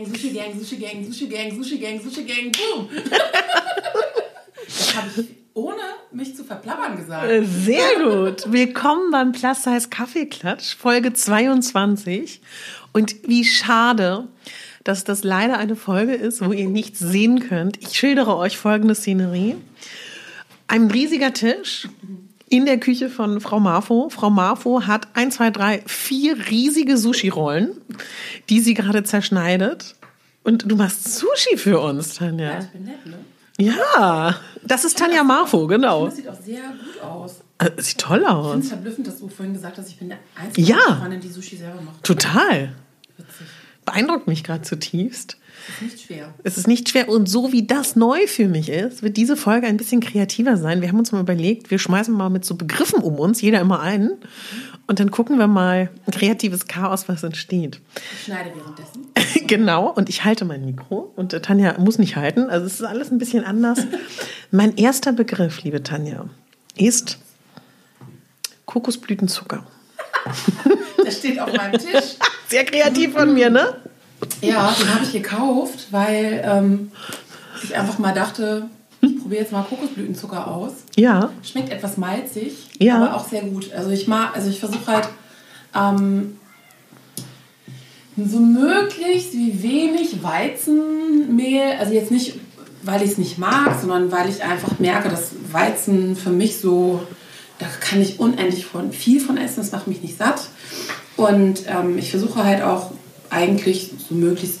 Sushi Gang, Sushi Gang, Sushi Gang, Sushi Gang, Sushi Gang, boom. das habe ich ohne mich zu verplappern gesagt. Sehr gut. Willkommen beim Plus Size Kaffeeklatsch, Folge 22. Und wie schade, dass das leider eine Folge ist, wo ihr nichts sehen könnt. Ich schildere euch folgende Szenerie. Ein riesiger Tisch in der Küche von Frau Marfo. Frau Marfo hat ein, zwei, drei, vier riesige Sushi-Rollen, die sie gerade zerschneidet. Und du machst Sushi für uns, Tanja. Ja, ich bin nett, ne? Ja, das ist Tanja Marfo, genau. Das sieht auch sehr gut aus. Äh, Sieht toll Ich finde aus. es verblüffend, dass du vorhin gesagt hast, ich bin der einzige Ja. Freundin, die Sushi selber macht. Total. Witzig. Beeindruckt mich gerade zutiefst. Das ist nicht schwer. Es ist nicht schwer. Und so wie das neu für mich ist, wird diese Folge ein bisschen kreativer sein. Wir haben uns mal überlegt, wir schmeißen mal mit so Begriffen um uns, jeder immer einen. Und dann gucken wir mal ein kreatives Chaos, was entsteht. Ich schneide währenddessen. genau. Und ich halte mein Mikro. Und äh, Tanja muss nicht halten. Also es ist alles ein bisschen anders. mein erster Begriff, liebe Tanja, ist Kokosblütenzucker. Das steht auf meinem Tisch. Sehr kreativ von mir, ne? Ja, den habe ich gekauft, weil ähm, ich einfach mal dachte, ich probiere jetzt mal Kokosblütenzucker aus. Ja. Schmeckt etwas malzig, Ja. aber auch sehr gut. Also ich mag, also ich versuche halt ähm, so möglichst wie wenig Weizenmehl, also jetzt nicht, weil ich es nicht mag, sondern weil ich einfach merke, dass Weizen für mich so, da kann ich unendlich von, viel von essen, das macht mich nicht satt. Und ähm, ich versuche halt auch eigentlich so möglichst,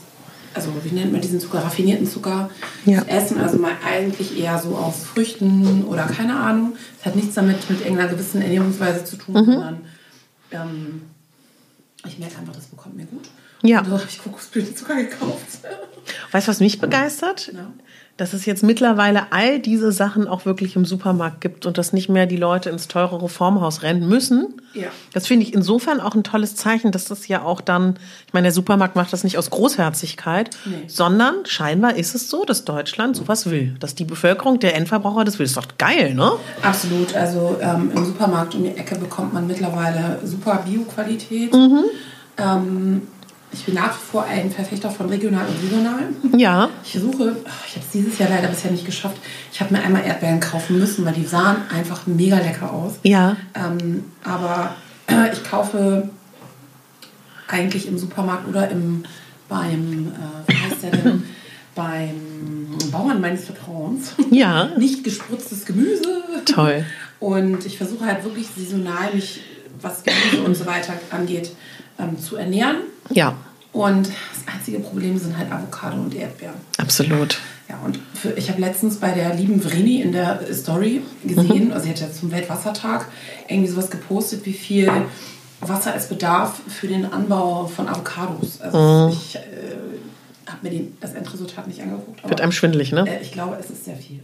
also wie nennt man diesen Zucker, raffinierten Zucker Ja. zu essen, also mal eigentlich eher so aus Früchten oder keine Ahnung. Es hat nichts damit mit irgendeiner gewissen Ernährungsweise zu tun, sondern ähm, ich merke einfach, das bekommt mir gut. Ja. Und so habe ich Kokosblütenzucker gekauft. Weißt du, was mich begeistert? Ja. Dass es jetzt mittlerweile all diese Sachen auch wirklich im Supermarkt gibt und dass nicht mehr die Leute ins teurere Formhaus rennen müssen. Ja. Das finde ich insofern auch ein tolles Zeichen, dass das ja auch dann, ich meine, der Supermarkt macht das nicht aus Großherzigkeit, Nee. sondern scheinbar ist es so, dass Deutschland sowas will. Dass die Bevölkerung, der Endverbraucher das will. Das ist doch geil, ne? Absolut. Also ähm, im Supermarkt um die Ecke bekommt man mittlerweile super Bio-Qualität. Mhm. Ähm, ich bin nach wie vor ein Verfechter von regional und regional. Ja. Ich versuche, ach, ich habe es dieses Jahr leider bisher nicht geschafft. Ich habe mir einmal Erdbeeren kaufen müssen, weil die sahen einfach mega lecker aus. Ja. Ähm, aber äh, ich kaufe eigentlich im Supermarkt oder im, beim, äh, wie heißt der denn, beim Bauern meines Vertrauens. Ja. Nicht gespritztes Gemüse. Toll. Und ich versuche halt wirklich saisonal mich, was Gemüse und so weiter angeht, ähm, zu ernähren. Ja, Und das einzige Problem sind halt Avocado und Erdbeeren. absolut. Ja, und für, ich habe letztens bei der lieben Vreni in der Story gesehen, also sie hat ja zum Weltwassertag irgendwie sowas gepostet, wie viel Wasser es bedarf für den Anbau von Avocados. Also ich äh, habe mir den, das Endresultat nicht angeguckt, aber Wird einem schwindelig, ne? äh, ich glaube, es ist sehr viel.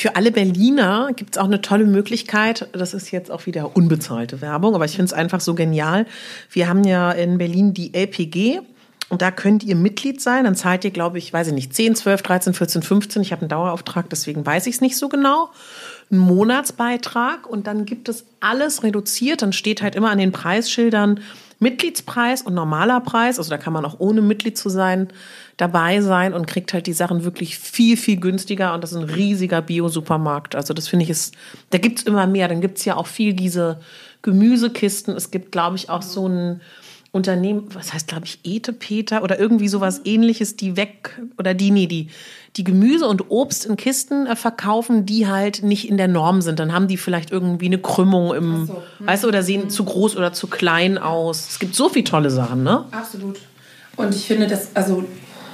Für alle Berliner gibt es auch eine tolle Möglichkeit. Das ist jetzt auch wieder unbezahlte Werbung, aber ich finde es einfach so genial. Wir haben ja in Berlin die LPG und da könnt ihr Mitglied sein. Dann zahlt ihr, glaube ich, weiß ich nicht, 10, 12, 13, 14, 15. Ich habe einen Dauerauftrag, deswegen weiß ich es nicht so genau. Ein Monatsbeitrag und dann gibt es alles reduziert. Dann steht halt immer an den Preisschildern Mitgliedspreis und normaler Preis. Also da kann man auch ohne Mitglied zu sein dabei sein und kriegt halt die Sachen wirklich viel, viel günstiger. Und das ist ein riesiger Bio-Supermarkt. Also das finde ich ist, da gibt's immer mehr. Dann gibt's ja auch viel diese Gemüsekisten. Es gibt, glaube ich, auch so ein Unternehmen, was heißt, glaube ich, Etepeter oder irgendwie sowas ähnliches, die weg, oder die, nee, die, die Gemüse und Obst in Kisten äh, verkaufen, die halt nicht in der Norm sind. Dann haben die vielleicht irgendwie eine Krümmung im, so. Mhm. weißt du, oder sehen zu groß oder zu klein aus. Es gibt so viele tolle Sachen, ne? Absolut. Und ich finde, dass, also,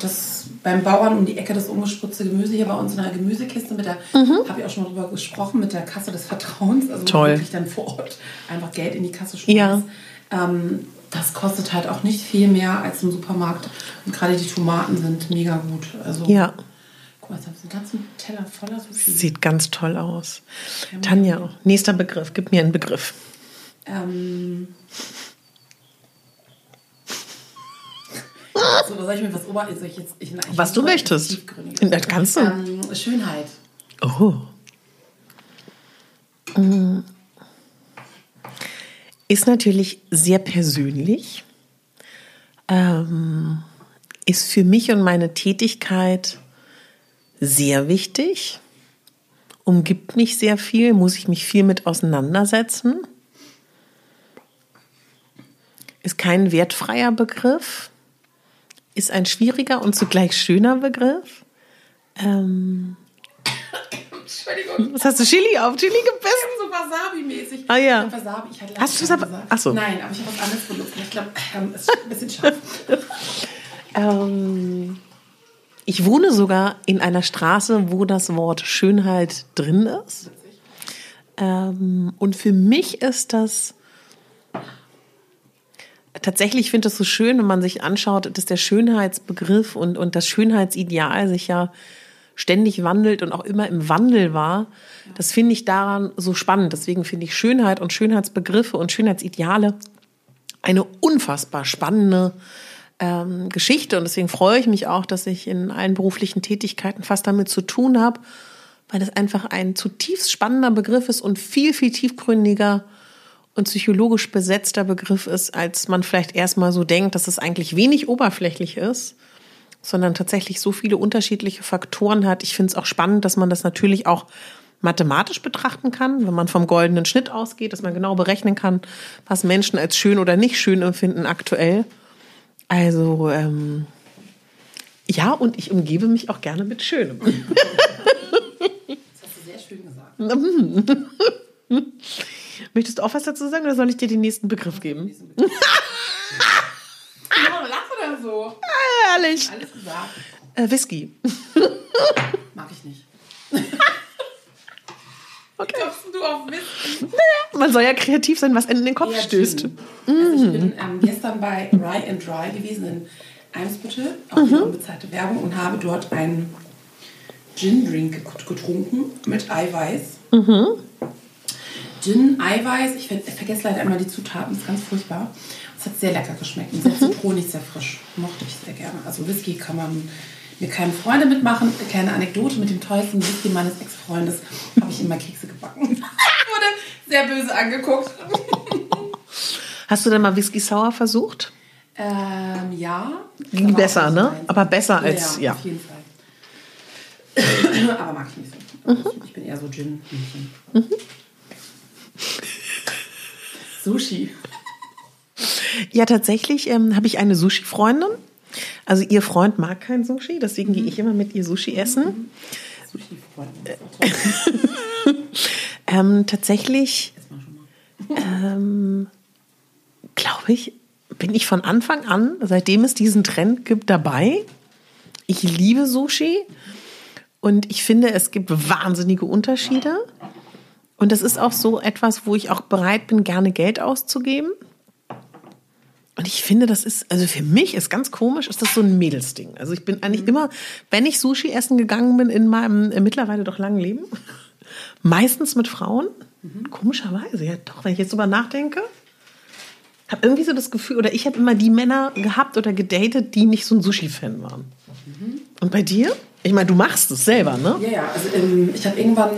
das beim Bauern um die Ecke das ungespritzte Gemüse hier bei uns in der Gemüsekiste mit der, habe ich auch schon mal drüber gesprochen, mit der Kasse des Vertrauens, also Mhm. Toll. wirklich dann vor Ort einfach Geld in die Kasse schmeißt. Ja. Ähm, das kostet halt auch nicht viel mehr als im Supermarkt. Und gerade die Tomaten sind mega gut. Also, Ja. guck mal, jetzt ganzen Teller voller Sushi. Sieht ganz toll aus. Tanja, nächster Begriff. Gib mir einen Begriff. Ähm. So, soll ich mir was ober... Soll ich jetzt, ich, ich Was du möchtest. Das kannst du. Ähm, Schönheit. Oh. Ist natürlich sehr persönlich. Ähm, ist für mich und meine Tätigkeit sehr wichtig, umgibt mich sehr viel, muss ich mich viel mit auseinandersetzen. Ist kein wertfreier Begriff, ist ein schwieriger und zugleich schöner Begriff. Ähm, Entschuldigung. was hast du Chili auf? Chili gebissen? So Wasabi-mäßig. Ah, ja. Ich Wasabi. Ich hatte Hast du Wasabi- kein Ach so. Nein, aber ich habe was anderes benutzt. Ich glaube, ähm, es ist ein bisschen scharf. Ähm, ich wohne sogar in einer Straße, wo das Wort Schönheit drin ist. Ähm, und für mich ist das tatsächlich, ich finde es so schön, wenn man sich anschaut, dass der Schönheitsbegriff und, und das Schönheitsideal sich ja ständig wandelt und auch immer im Wandel war. Das finde ich daran so spannend. Deswegen finde ich Schönheit und Schönheitsbegriffe und Schönheitsideale eine unfassbar spannende ähm, Geschichte und deswegen freue ich mich auch, dass ich in allen beruflichen Tätigkeiten fast damit zu tun habe, weil es einfach ein zutiefst spannender Begriff ist und viel, viel tiefgründiger und psychologisch besetzter Begriff ist, als man vielleicht erstmal so denkt, dass es eigentlich wenig oberflächlich ist, sondern tatsächlich so viele unterschiedliche Faktoren hat. Ich finde es auch spannend, dass man das natürlich auch mathematisch betrachten kann, wenn man vom goldenen Schnitt ausgeht, dass man genau berechnen kann, was Menschen als schön oder nicht schön empfinden aktuell. Also ähm, ja, und ich umgebe mich auch gerne mit Schönem. Das hast du sehr schön gesagt. Möchtest du auch was dazu sagen oder soll ich dir den nächsten Begriff geben? So? Herrlich. Alles gesagt. Äh, Whisky. Mag ich nicht. Okay. Kommst du auf Mist? Man soll ja kreativ sein, was in den Kopf Ja, stößt. Gin. Also ich bin ähm, gestern bei Rye and Dry gewesen in Eimsbüttel, auch Mhm. unbezahlte Werbung, und habe dort einen Gin-Drink get- getrunken mit Eiweiß. Mhm. Gin, Eiweiß, ich, ver ich vergesse leider immer die Zutaten, ist ganz furchtbar. Es hat sehr lecker geschmeckt und sehr Mhm. zitronig, sehr frisch. Mochte ich sehr gerne. Also Whisky kann man mir keine Freunde mitmachen. Eine kleine Anekdote mit dem teuersten Whisky meines Ex-Freundes habe ich immer Kekse gebacken. Wurde sehr böse angeguckt. Hast du denn mal Whisky Sour versucht? Ähm, ja. Ging besser, ne? meins. Aber besser als- ja. Auf jeden Fall. Aber mag ich nicht so. Also Ich bin eher so Gin. Sushi. Ja, tatsächlich ähm, habe ich eine Sushi-Freundin. Also ihr Freund mag kein Sushi, deswegen gehe ich immer mit ihr Sushi essen. Das ist auch toll. Ähm, tatsächlich ähm, glaube ich, bin ich von Anfang an, seitdem es diesen Trend gibt, dabei. Ich liebe Sushi und ich finde, es gibt wahnsinnige Unterschiede. Und das ist auch so etwas, wo ich auch bereit bin, gerne Geld auszugeben. Und ich finde, das ist, also für mich ist ganz komisch, ist das so ein Mädelsding. Also ich bin eigentlich immer, wenn ich Sushi essen gegangen bin in meinem äh, mittlerweile doch langen Leben, meistens mit Frauen. Komischerweise, ja doch, wenn ich jetzt drüber nachdenke. Habe irgendwie so das Gefühl, oder ich habe immer die Männer gehabt oder gedatet, die nicht so ein Sushi-Fan waren. Und bei dir? Ich meine, du machst es selber, ne? Ja, ja, also ähm, ich habe irgendwann,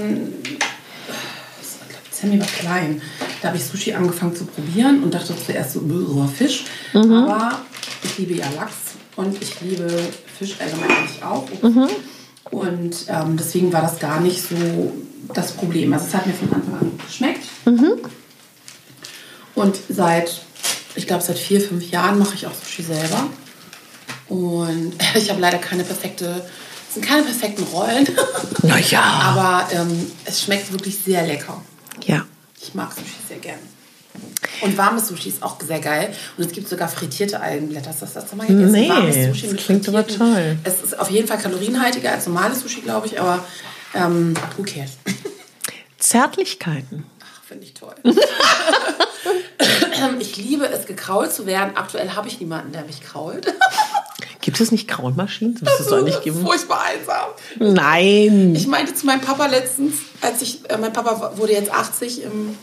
Sammy war klein, da habe ich Sushi angefangen zu probieren und dachte zuerst so, roher Fisch. Aber ich liebe ja Lachs und ich liebe Fisch allgemein eigentlich auch. Und ähm, deswegen war das gar nicht so das Problem. Also es hat mir von Anfang an geschmeckt. Und seit, ich glaube, seit vier, fünf Jahren mache ich auch Sushi selber. Und ich habe leider keine perfekte, es sind keine perfekten Rollen. Naja. Aber ähm, es schmeckt wirklich sehr lecker. Ja. Ich mag Sushi sehr gern. Und warmes Sushi ist auch sehr geil. Und es gibt sogar frittierte Algenblätter. Hast du das mal gegessen? Nee, warmes das klingt aber toll. Es ist auf jeden Fall kalorienhaltiger als normales Sushi, glaube ich. Aber ähm, who cares? Zärtlichkeiten. Ach, finde ich toll. ich liebe es, gekrault zu werden. Aktuell habe ich niemanden, der mich krault. Gibt es nicht Kraulmaschinen? Das müsste es doch nicht geben. Furchtbar einsam. Nein. Ich meinte zu meinem Papa letztens, als ich, äh, mein Papa wurde jetzt 80 im,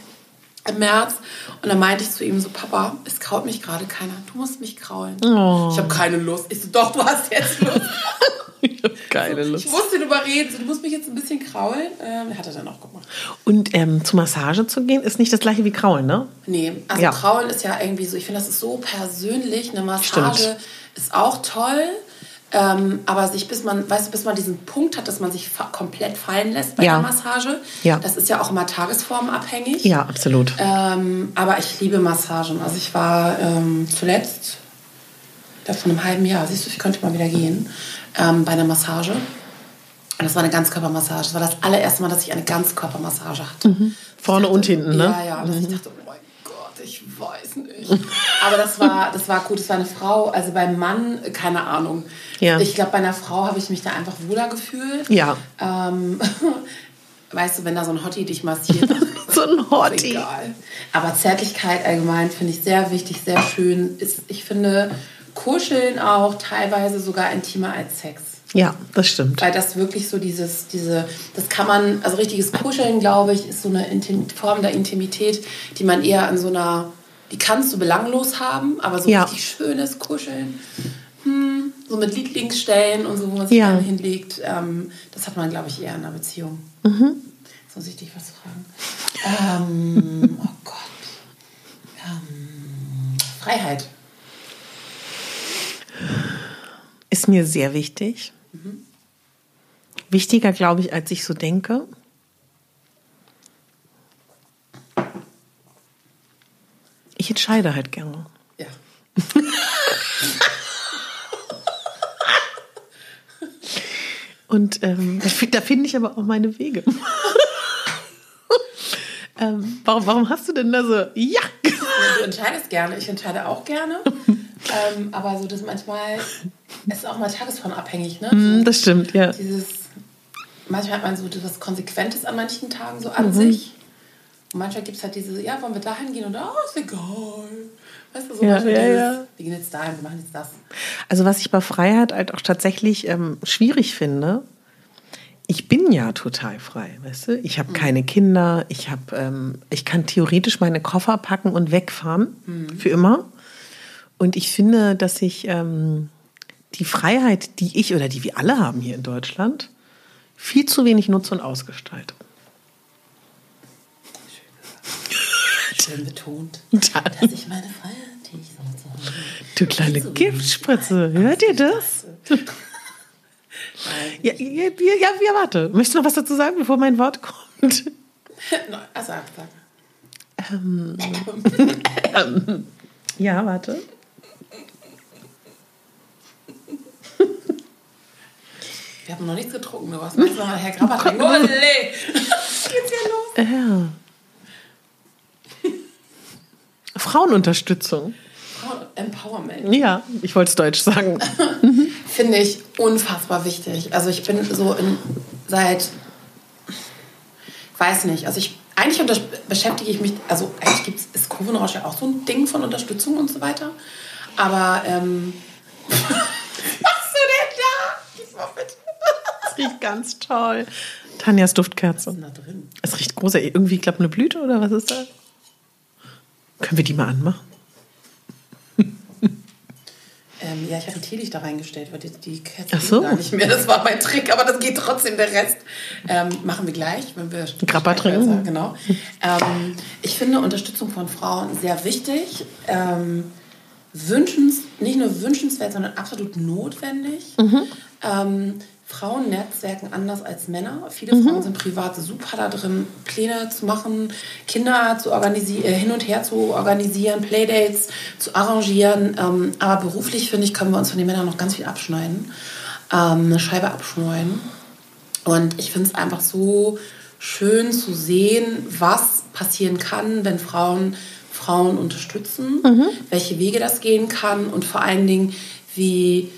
im März, und dann meinte ich zu ihm so, Papa, es kraut mich gerade keiner, du musst mich kraulen. Oh. Ich habe keine Lust. Ich so, doch, du hast jetzt Lust. Ich habe keine Lust. Ich musste ihn überreden, so, du musst mich jetzt ein bisschen kraulen. Ähm, hat er dann auch gemacht. Und ähm, zur Massage zu gehen, ist nicht das gleiche wie Kraulen, ne? Nee, also Ja. Kraulen ist ja irgendwie so, ich finde, das ist so persönlich. Eine Massage Stimmt. ist auch toll. Ähm, aber sich, bis man, weißt du, bis man diesen Punkt hat, dass man sich fa komplett fallen lässt bei Ja. der Massage. Ja. Das ist ja auch immer tagesformabhängig. Ja, absolut. Ähm, aber ich liebe Massagen. Also ich war ähm, zuletzt, das vor einem halben Jahr, siehst du, ich könnte mal wieder gehen, ähm, bei einer Massage. Und das war eine Ganzkörpermassage. Das war das allererste Mal, dass ich eine Ganzkörpermassage hatte. Vorne und hinten, ne? Ja, ja. Und ich dachte, oh mein Gott, ich weiß nicht. Aber das war, das war gut. Das war eine Frau. Also beim Mann, keine Ahnung. Ja. Ich glaube, bei einer Frau habe ich mich da einfach wohler gefühlt. Ja. Ähm, weißt du, wenn da so ein Hottie dich massiert, So ein Hottie. egal. Aber Zärtlichkeit allgemein finde ich sehr wichtig, sehr schön. Ist, ich finde Kuscheln auch teilweise sogar intimer als Sex. Ja, das stimmt. Weil das wirklich so dieses, diese, das kann man, also richtiges Kuscheln, glaube ich, ist so eine Intim Form der Intimität, die man eher an so einer, die kannst du belanglos haben, aber so Ja. richtig schönes Kuscheln, hm, so mit Lieblingsstellen und so, wo man sich Ja. gerne hinlegt, ähm, das hat man, glaube ich, eher in einer Beziehung. Mhm. Jetzt muss ich dich was fragen. ähm, oh Gott. Ähm, Freiheit. Ist mir sehr wichtig. Wichtiger, glaube ich, als ich so denke. Ich entscheide halt gerne. Ja. Und ähm, da fi- da finde ich aber auch meine Wege. ähm, warum, warum hast du denn da so, ja, Ja, du entscheidest gerne, ich entscheide auch gerne. ähm, aber so das manchmal, es ist auch mal tagesformabhängig, ne? Hm, das stimmt, ja. Dieses, manchmal hat man so was Konsequentes an manchen Tagen so Mhm. an sich. Und manchmal gibt es halt diese, ja, wollen wir dahin gehen oder, oh, ist egal. Weißt du, so Ja, ja, dieses, ja. wir gehen jetzt dahin, wir machen jetzt das. Also was ich bei Freiheit halt auch tatsächlich ähm, schwierig finde, ich bin ja total frei, weißt du? Ich habe keine Kinder, ich habe, ähm, ich kann theoretisch meine Koffer packen und wegfahren für immer. Und ich finde, dass ich ähm, die Freiheit, die ich oder die wir alle haben hier in Deutschland, viel zu wenig nutze und ausgestalte. Schön betont, Dann- dass ich meine Freiheit, die ich sonst habe. Du kleine Giftspritze, hört ihr das? Ja, ja, ja, ja, warte. Möchtest du noch was dazu sagen, bevor mein Wort kommt? Nein, also, sag. Ja, warte. Wir haben noch nichts getrunken, du was meinst du mal, Herr Grabber trinken? Oh, nee. Was geht's hier los? Ja. Frauenunterstützung. Frauen- Empowerment. Ja, ich wollte es deutsch sagen. Finde ich unfassbar wichtig. Also ich bin so in, seit, weiß nicht, also ich, eigentlich unter, beschäftige ich mich, also eigentlich gibt's, ist Kurvenrausch ja auch so ein Ding von Unterstützung und so weiter. Aber, ähm, was machst du denn da? Gib mal bitte. Das riecht ganz toll. Tanjas Duftkerze. Was ist denn da drin? Es riecht großartig. Irgendwie, glaube, eine Blüte oder was ist da? Können wir die mal anmachen? Ähm, ja, ich habe ein Teelicht da reingestellt, weil die, die Kerze so. gar nicht mehr. Das war mein Trick, aber das geht trotzdem der Rest. Ähm, machen wir gleich, wenn wir Grappa trinken. Genau. Ähm, ich finde Unterstützung von Frauen sehr wichtig. Ähm, wünschens, nicht nur wünschenswert, sondern absolut notwendig. Mhm. Ähm, Frauen netzwerken anders als Männer. Mhm. Viele Frauen sind privat super da drin, Pläne zu machen, Kinder zu organisieren, äh, hin und her zu organisieren, Playdates zu arrangieren. Ähm, aber beruflich, finde ich, können wir uns von den Männern noch ganz viel abschneiden. Ähm, eine Scheibe abschneiden. Und ich finde es einfach so schön zu sehen, was passieren kann, wenn Frauen Frauen unterstützen, welche Wege das gehen kann und vor allen Dingen, wie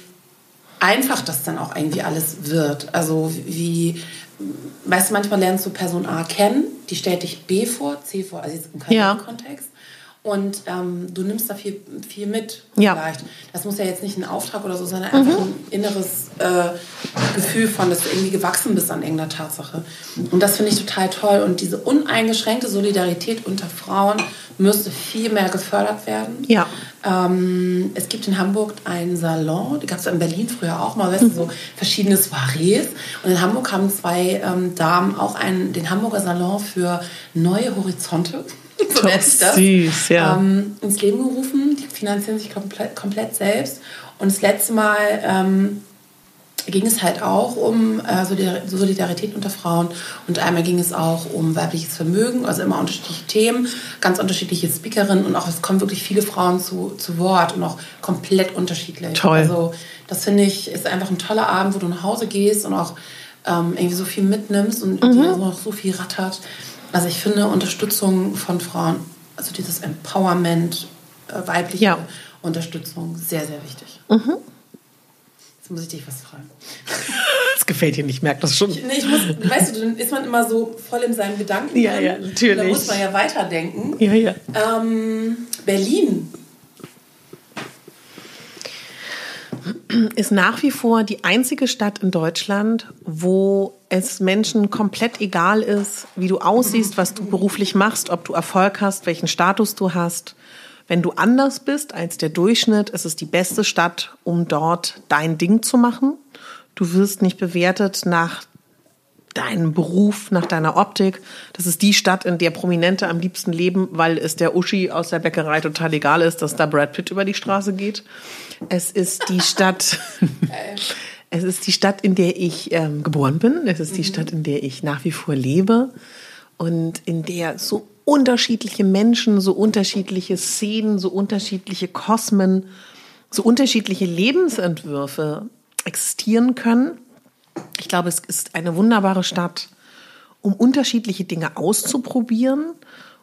einfach das dann auch irgendwie alles wird. Also wie, weißt du, manchmal lernst du Person A kennen, die stellt dich B vor, C vor, also jetzt im Ja. Karrierekontext. Und ähm, du nimmst da viel, viel mit Ja. vielleicht. Das muss ja jetzt nicht ein Auftrag oder so sein, sondern einfach ein inneres äh, Gefühl von, dass du irgendwie gewachsen bist an irgendeiner Tatsache. Und das finde ich total toll. Und diese uneingeschränkte Solidarität unter Frauen müsste viel mehr gefördert werden. Ja. Ähm, es gibt in Hamburg einen Salon, die gab es in Berlin früher auch mal, weißt du, so verschiedene Soirees. Und in Hamburg haben zwei ähm, Damen auch einen, den Hamburger Salon für neue Horizonte. so Doch nennt sich das. süß, ja. Ähm, ins Leben gerufen. Die finanzieren sich komplett, komplett selbst. Und das letzte Mal ähm, ging es halt auch um äh, Solidarität unter Frauen und einmal ging es auch um weibliches Vermögen, also immer unterschiedliche Themen, ganz unterschiedliche Speakerinnen und auch es kommen wirklich viele Frauen zu, zu Wort und auch komplett unterschiedlich. Toll. Also das finde ich ist einfach ein toller Abend, wo du nach Hause gehst und auch ähm, irgendwie so viel mitnimmst und mhm. dir noch so viel rattert. Also ich finde Unterstützung von Frauen, also dieses Empowerment, äh, weibliche ja. Unterstützung, sehr, sehr wichtig. Mhm. Jetzt muss ich dich was fragen. Das gefällt dir nicht, merkt das schon. Ich, nee, ich muss, weißt du, dann ist man immer so voll in seinen Gedanken. Ja, ja, natürlich. Da muss man ja weiterdenken. Ja, ja. Ähm, Berlin. Ist nach wie vor die einzige Stadt in Deutschland, wo es Menschen komplett egal ist, wie du aussiehst, was du beruflich machst, ob du Erfolg hast, welchen Status du hast. Wenn du anders bist als der Durchschnitt, ist es die beste Stadt, um dort dein Ding zu machen. Du wirst nicht bewertet nach deinem Beruf, nach deiner Optik. Das ist die Stadt, in der Prominente am liebsten leben, weil es der Uschi aus der Bäckerei total egal ist, dass da Brad Pitt über die Straße geht. Es ist die Stadt. es ist die Stadt, in der ich ähm, geboren bin. Es ist die mhm. Stadt, in der ich nach wie vor lebe und in der so unterschiedliche Menschen, so unterschiedliche Szenen, so unterschiedliche Kosmen, so unterschiedliche Lebensentwürfe existieren können. Ich glaube, es ist eine wunderbare Stadt, um unterschiedliche Dinge auszuprobieren,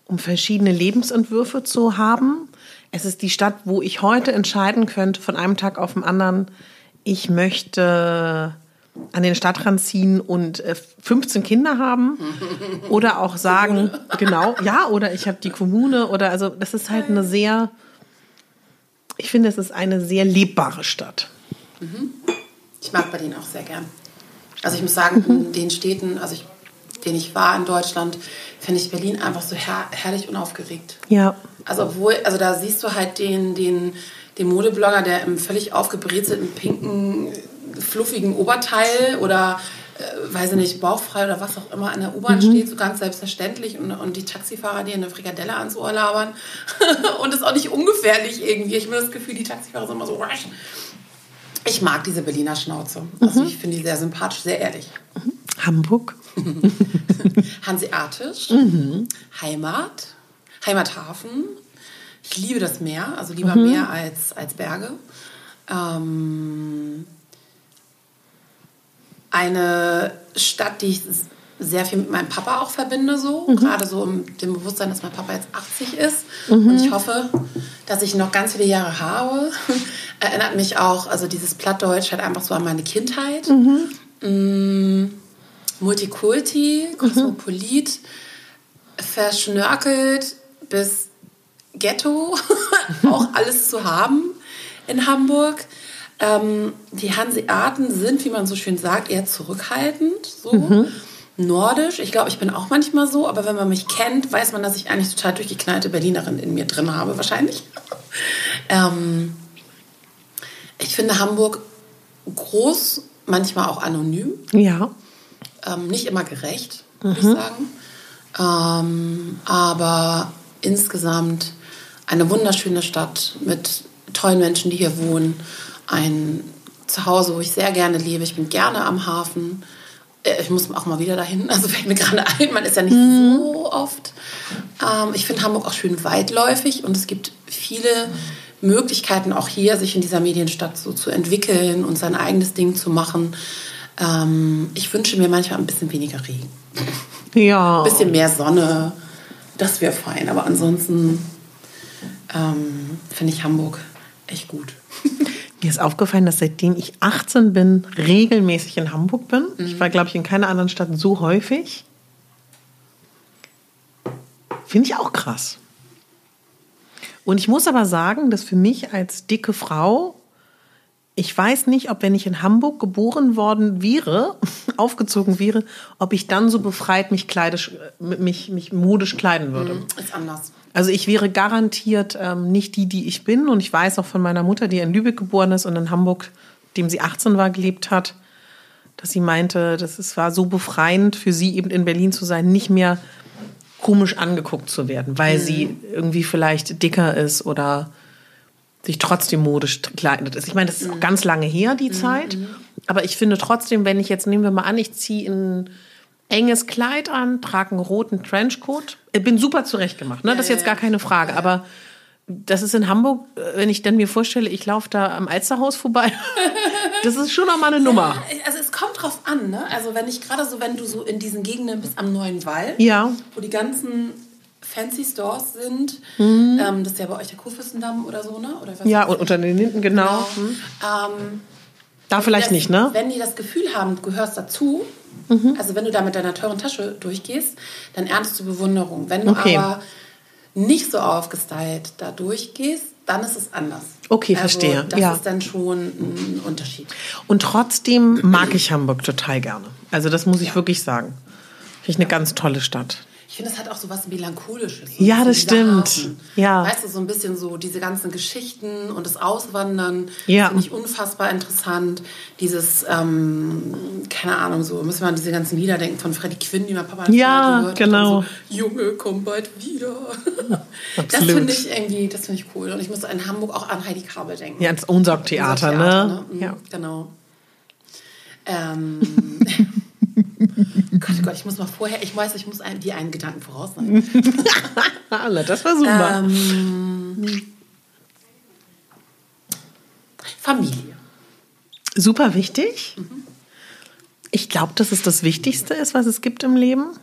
um verschiedene Lebensentwürfe zu haben. Es ist die Stadt, wo ich heute entscheiden könnte, von einem Tag auf den anderen, ich möchte an den Stadtrand ziehen und 15 äh, Kinder haben oder auch sagen, genau, ja, oder ich habe die Kommune oder also das ist halt eine sehr, ich finde, es ist eine sehr lebbare Stadt. Mhm. Ich mag Berlin auch sehr gern. Also ich muss sagen, in den Städten, also ich, denen ich war in Deutschland, finde ich Berlin einfach so her herrlich unaufgeregt. Ja. Also obwohl, also da siehst du halt den, den, den Modeblogger, der im völlig aufgebrezelten pinken fluffigen Oberteil oder äh, weiß ich nicht, bauchfrei oder was auch immer an der U-Bahn mhm. steht, so ganz selbstverständlich und, und die Taxifahrer, die eine Frikadelle ans Ohr labern und ist auch nicht ungefährlich irgendwie. Ich habe das Gefühl, die Taxifahrer sind immer so rasch. Ich mag diese Berliner Schnauze. Also mhm. ich finde die sehr sympathisch, sehr ehrlich. Mhm. Hamburg. Hanseatisch. Mhm. Heimat. Heimathafen. Ich liebe das Meer, also lieber mhm. Meer als, als Berge. Ähm, eine Stadt, die ich sehr viel mit meinem Papa auch verbinde, so. Mhm. Gerade so im dem Bewusstsein, dass mein Papa jetzt 80 ist. Mhm. Und ich hoffe, dass ich noch ganz viele Jahre habe. Erinnert mich auch, also dieses Plattdeutsch halt einfach so an meine Kindheit. Mhm. Mm, Multikulti, Kosmopolit, verschnörkelt bis Ghetto, auch alles zu haben in Hamburg. Ähm, die Hanseaten sind, wie man so schön sagt, eher zurückhaltend. So. Mhm. Nordisch. Ich glaube, ich bin auch manchmal so, aber wenn man mich kennt, weiß man, dass ich eigentlich total durchgeknallte Berlinerin in mir drin habe, wahrscheinlich. ähm, ich finde Hamburg groß, manchmal auch anonym. Ja. Ähm, nicht immer gerecht, würde mhm. ich sagen. Ähm, aber insgesamt eine wunderschöne Stadt mit tollen Menschen, die hier wohnen ein Zuhause, wo ich sehr gerne lebe. Ich bin gerne am Hafen. Äh, ich muss auch mal wieder dahin. Also fällt mir gerade ein, man ist ja nicht mhm. so oft. Ähm, ich finde Hamburg auch schön weitläufig und es gibt viele Möglichkeiten auch hier, sich in dieser Medienstadt so zu entwickeln und sein eigenes Ding zu machen. Ähm, ich wünsche mir manchmal ein bisschen weniger Regen. Ja. Ein bisschen mehr Sonne. Das wäre fein. Aber ansonsten ähm, finde ich Hamburg echt gut. Mir ist aufgefallen, dass seitdem ich 18 bin, regelmäßig in Hamburg bin. Mhm. Ich war, glaube ich, in keiner anderen Stadt so häufig. Finde ich auch krass. Und ich muss aber sagen, dass für mich als dicke Frau, ich weiß nicht, ob wenn ich in Hamburg geboren worden wäre, aufgezogen wäre, ob ich dann so befreit mich, kleidisch, mich, mich modisch kleiden würde. Mhm, ist anders. Also ich wäre garantiert ähm, nicht die, die ich bin. Und ich weiß auch von meiner Mutter, die in Lübeck geboren ist und in Hamburg, dem sie 18 war, gelebt hat, dass sie meinte, dass es war so befreiend für sie eben in Berlin zu sein, nicht mehr komisch angeguckt zu werden, weil mhm. sie irgendwie vielleicht dicker ist oder sich trotzdem modisch kleidet. Ich meine, das ist auch ganz lange her, die Zeit. Aber ich finde trotzdem, wenn ich jetzt, nehmen wir mal an, ich ziehe ein enges Kleid an, trage einen roten Trenchcoat. Ich bin super zurechtgemacht, ne? das ist jetzt gar keine Frage. Aber das ist in Hamburg, äh, wenn ich dann mir vorstelle, ich laufe da am Alsterhaus vorbei. das ist schon noch mal eine Nummer. Also es kommt drauf an, ne? Also wenn ich gerade so, wenn du so in diesen Gegenden bist am Neuen Wall, Ja. wo die ganzen fancy Stores sind, Mhm. ähm, das ist ja bei euch der Kurfürstendamm oder so, ne? Oder was Ja, und unter den Linden, genau. Genau. Ähm, Da vielleicht das, nicht, ne? Wenn die das Gefühl haben, du gehörst dazu, Mhm. also wenn du da mit deiner teuren Tasche durchgehst, dann erntest du Bewunderung. Wenn du Okay. aber nicht so aufgestylt da durchgehst, dann ist es anders. Okay, also, verstehe. Das Ja. ist dann schon ein Unterschied. Und trotzdem mag ich Hamburg total gerne. Also das muss ich wirklich sagen. Finde ich eine ganz tolle Stadt. Ich finde, es hat auch so was Melancholisches. Ja, das stimmt. Hafen. Ja. Weißt du, so ein bisschen so diese ganzen Geschichten und das Auswandern Ja. finde ich unfassbar interessant. Dieses, ähm, keine Ahnung, so müssen wir an diese ganzen Lieder denken von Freddie Quinn, die mein Papa Ja, gehört hat. genau. Und So, Junge, komm bald wieder. das finde ich irgendwie, das finde ich cool. Und ich muss in Hamburg auch an Heidi Kabel denken. Ja, ins Unsorg-Theater, Unser ne? Mhm, Ja. Genau. Ähm, Gott, Gott, ich muss mal vorher, ich weiß, ich muss ein, dir einen Gedanken voraus sein. Na, das war super. Ähm, Familie. Super wichtig. Ich glaube, dass es das Wichtigste ist, was es gibt im Leben.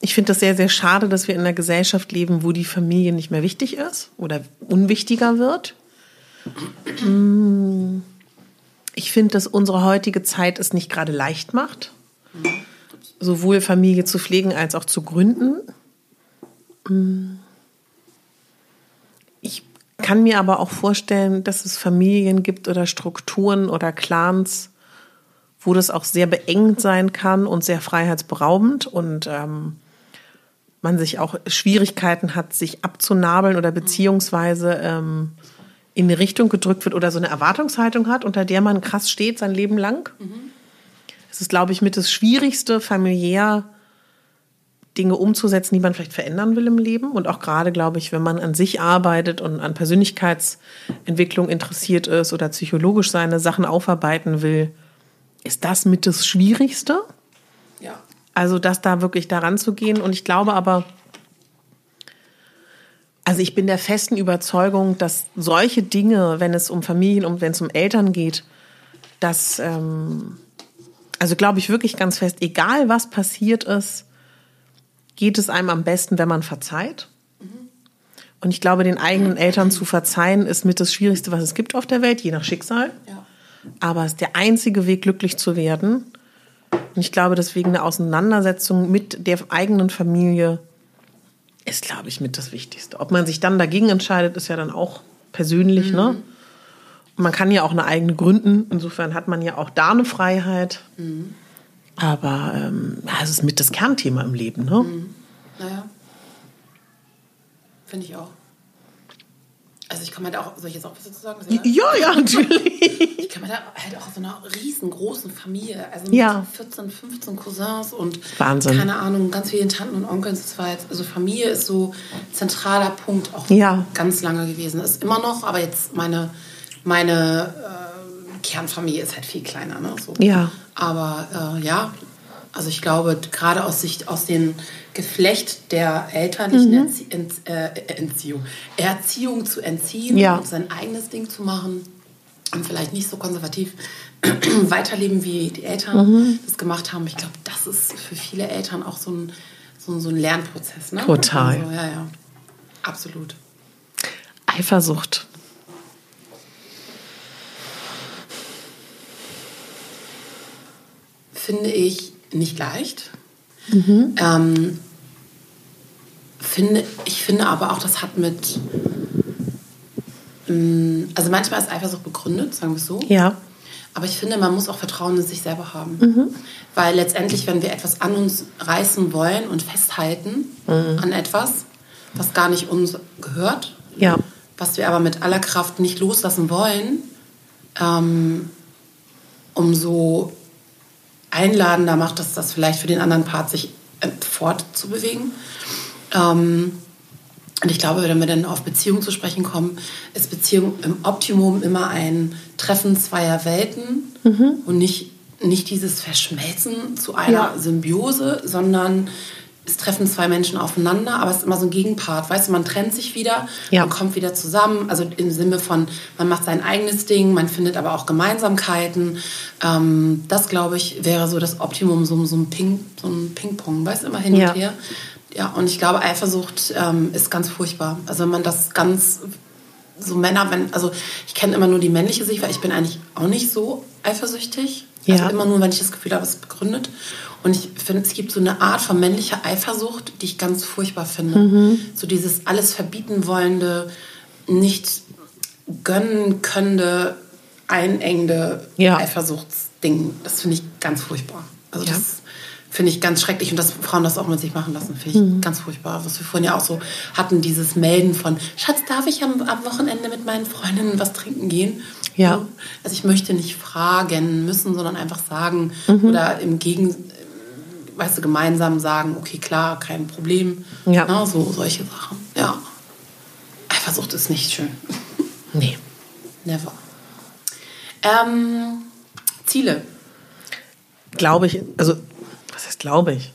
Ich finde das sehr, sehr schade, dass wir in einer Gesellschaft leben, wo die Familie nicht mehr wichtig ist oder unwichtiger wird. Mm. Ich finde, dass unsere heutige Zeit es nicht gerade leicht macht, sowohl Familie zu pflegen als auch zu gründen. Ich kann mir aber auch vorstellen, dass es Familien gibt oder Strukturen oder Clans, wo das auch sehr beengt sein kann und sehr freiheitsberaubend und ähm, man sich auch Schwierigkeiten hat, sich abzunabeln oder beziehungsweise ähm, in eine Richtung gedrückt wird oder so eine Erwartungshaltung hat, unter der man krass steht sein Leben lang. Es ist, glaube ich, mit das Schwierigste, familiär Dinge umzusetzen, die man vielleicht verändern will im Leben. Und auch gerade, glaube ich, wenn man an sich arbeitet und an Persönlichkeitsentwicklung interessiert ist oder psychologisch seine Sachen aufarbeiten will, ist das mit das Schwierigste. Ja. Also das da wirklich daran zu gehen. Und ich glaube aber, also ich bin der festen Überzeugung, dass solche Dinge, wenn es um Familien und wenn es um Eltern geht, dass, ähm, also glaube ich wirklich ganz fest, egal was passiert ist, geht es einem am besten, wenn man verzeiht. Und ich glaube, den eigenen Eltern zu verzeihen, ist mit das Schwierigste, was es gibt auf der Welt, je nach Schicksal. Ja. Aber es ist der einzige Weg, glücklich zu werden. Und ich glaube, deswegen eine Auseinandersetzung mit der eigenen Familie ist, glaube ich, mit das Wichtigste. Ob man sich dann dagegen entscheidet, ist ja dann auch persönlich, ne? Und man kann ja auch eine eigene gründen. Insofern hat man ja auch da eine Freiheit. Aber ähm, es ist mit das Kernthema im Leben, ne? Naja. Finde ich auch. Also ich kann mir da auch, soll ich jetzt auch was dazu sagen? Ja? Ja, ja, natürlich. Ich kann mir da halt auch so einer riesengroßen Familie, also mit Ja. 14, 15 Cousins und Wahnsinn. keine Ahnung, ganz vielen Tanten und Onkeln. War jetzt, also Familie ist so zentraler Punkt auch Ja. ganz lange gewesen. Ist immer noch, aber jetzt meine, meine äh, Kernfamilie ist halt viel kleiner. Ne? So. Ja. Aber äh, ja, also ich glaube, gerade aus Sicht aus dem Geflecht der elterlichen Mhm. Erzie Ent äh, Entziehung, Erziehung zu entziehen Ja. und sein eigenes Ding zu machen und vielleicht nicht so konservativ weiterleben, wie die Eltern Mhm. das gemacht haben. Ich glaube, das ist für viele Eltern auch so ein, so, ein- so ein Lernprozess. Ne? Total. Also, ja, ja. Absolut. Eifersucht. finde ich nicht leicht. Mhm. Ähm, finde, ich finde aber auch, das hat mit. ähm, Also manchmal ist Eifersucht begründet, sagen wir es so. Ja. Aber ich finde, man muss auch Vertrauen in sich selber haben. Mhm. Weil letztendlich, wenn wir etwas an uns reißen wollen und festhalten Mhm. an etwas, was gar nicht uns gehört, Ja. was wir aber mit aller Kraft nicht loslassen wollen, ähm, umso einladender macht es das vielleicht für den anderen Part, sich äh, fortzubewegen. Ähm, Und ich glaube, wenn wir dann auf Beziehung zu sprechen kommen, ist Beziehung im Optimum immer ein Treffen zweier Welten mhm. und nicht, nicht dieses Verschmelzen zu einer ja. Symbiose, sondern es treffen zwei Menschen aufeinander, aber es ist immer so ein Gegenpart. Weißt du, man trennt sich wieder, ja. man kommt wieder zusammen. Also im Sinne von, man macht sein eigenes Ding, man findet aber auch Gemeinsamkeiten. Ähm, das, glaube ich, wäre so das Optimum, so, so ein Ping, so ein Ping-Pong, weißt du, immer hin ja. und her. Ja, und ich glaube, Eifersucht ähm, ist ganz furchtbar. Also wenn man das ganz so Männer, wenn, also ich kenne immer nur die männliche Sicht, weil ich bin eigentlich auch nicht so eifersüchtig. Ja. Also immer nur, wenn ich das Gefühl habe, es ist begründet. Und ich finde, es gibt so eine Art von männlicher Eifersucht, die ich ganz furchtbar finde. Mhm. So dieses alles verbieten wollende, nicht gönnen könnende, einengende ja. Eifersuchtsding. Das finde ich ganz furchtbar. Also ja. das finde ich ganz schrecklich und dass Frauen das auch mit sich machen lassen, finde ich mhm. ganz furchtbar. Was wir vorhin ja auch so hatten, dieses Melden von, Schatz, darf ich am, am Wochenende mit meinen Freundinnen was trinken gehen? Ja. Also ich möchte nicht fragen müssen, sondern einfach sagen mhm. oder im Gegen, weißt du, gemeinsam sagen, okay, klar, kein Problem. Ja. Na, so solche Sachen. Ja. Eifersucht ist nicht schön. Nee. Never. Ähm, Ziele. Glaube ich, also was heißt glaube ich?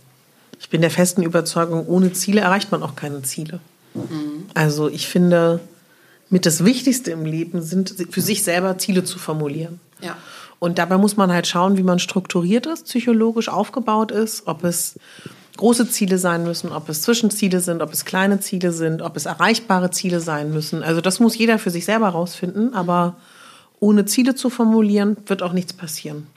Ich bin der festen Überzeugung, ohne Ziele erreicht man auch keine Ziele. Mhm. Also ich finde, mit das Wichtigste im Leben sind, für sich selber Ziele zu formulieren. Ja. Und dabei muss man halt schauen, wie man strukturiert ist, psychologisch aufgebaut ist, ob es große Ziele sein müssen, ob es Zwischenziele sind, ob es kleine Ziele sind, ob es erreichbare Ziele sein müssen. Also das muss jeder für sich selber rausfinden, aber ohne Ziele zu formulieren, wird auch nichts passieren.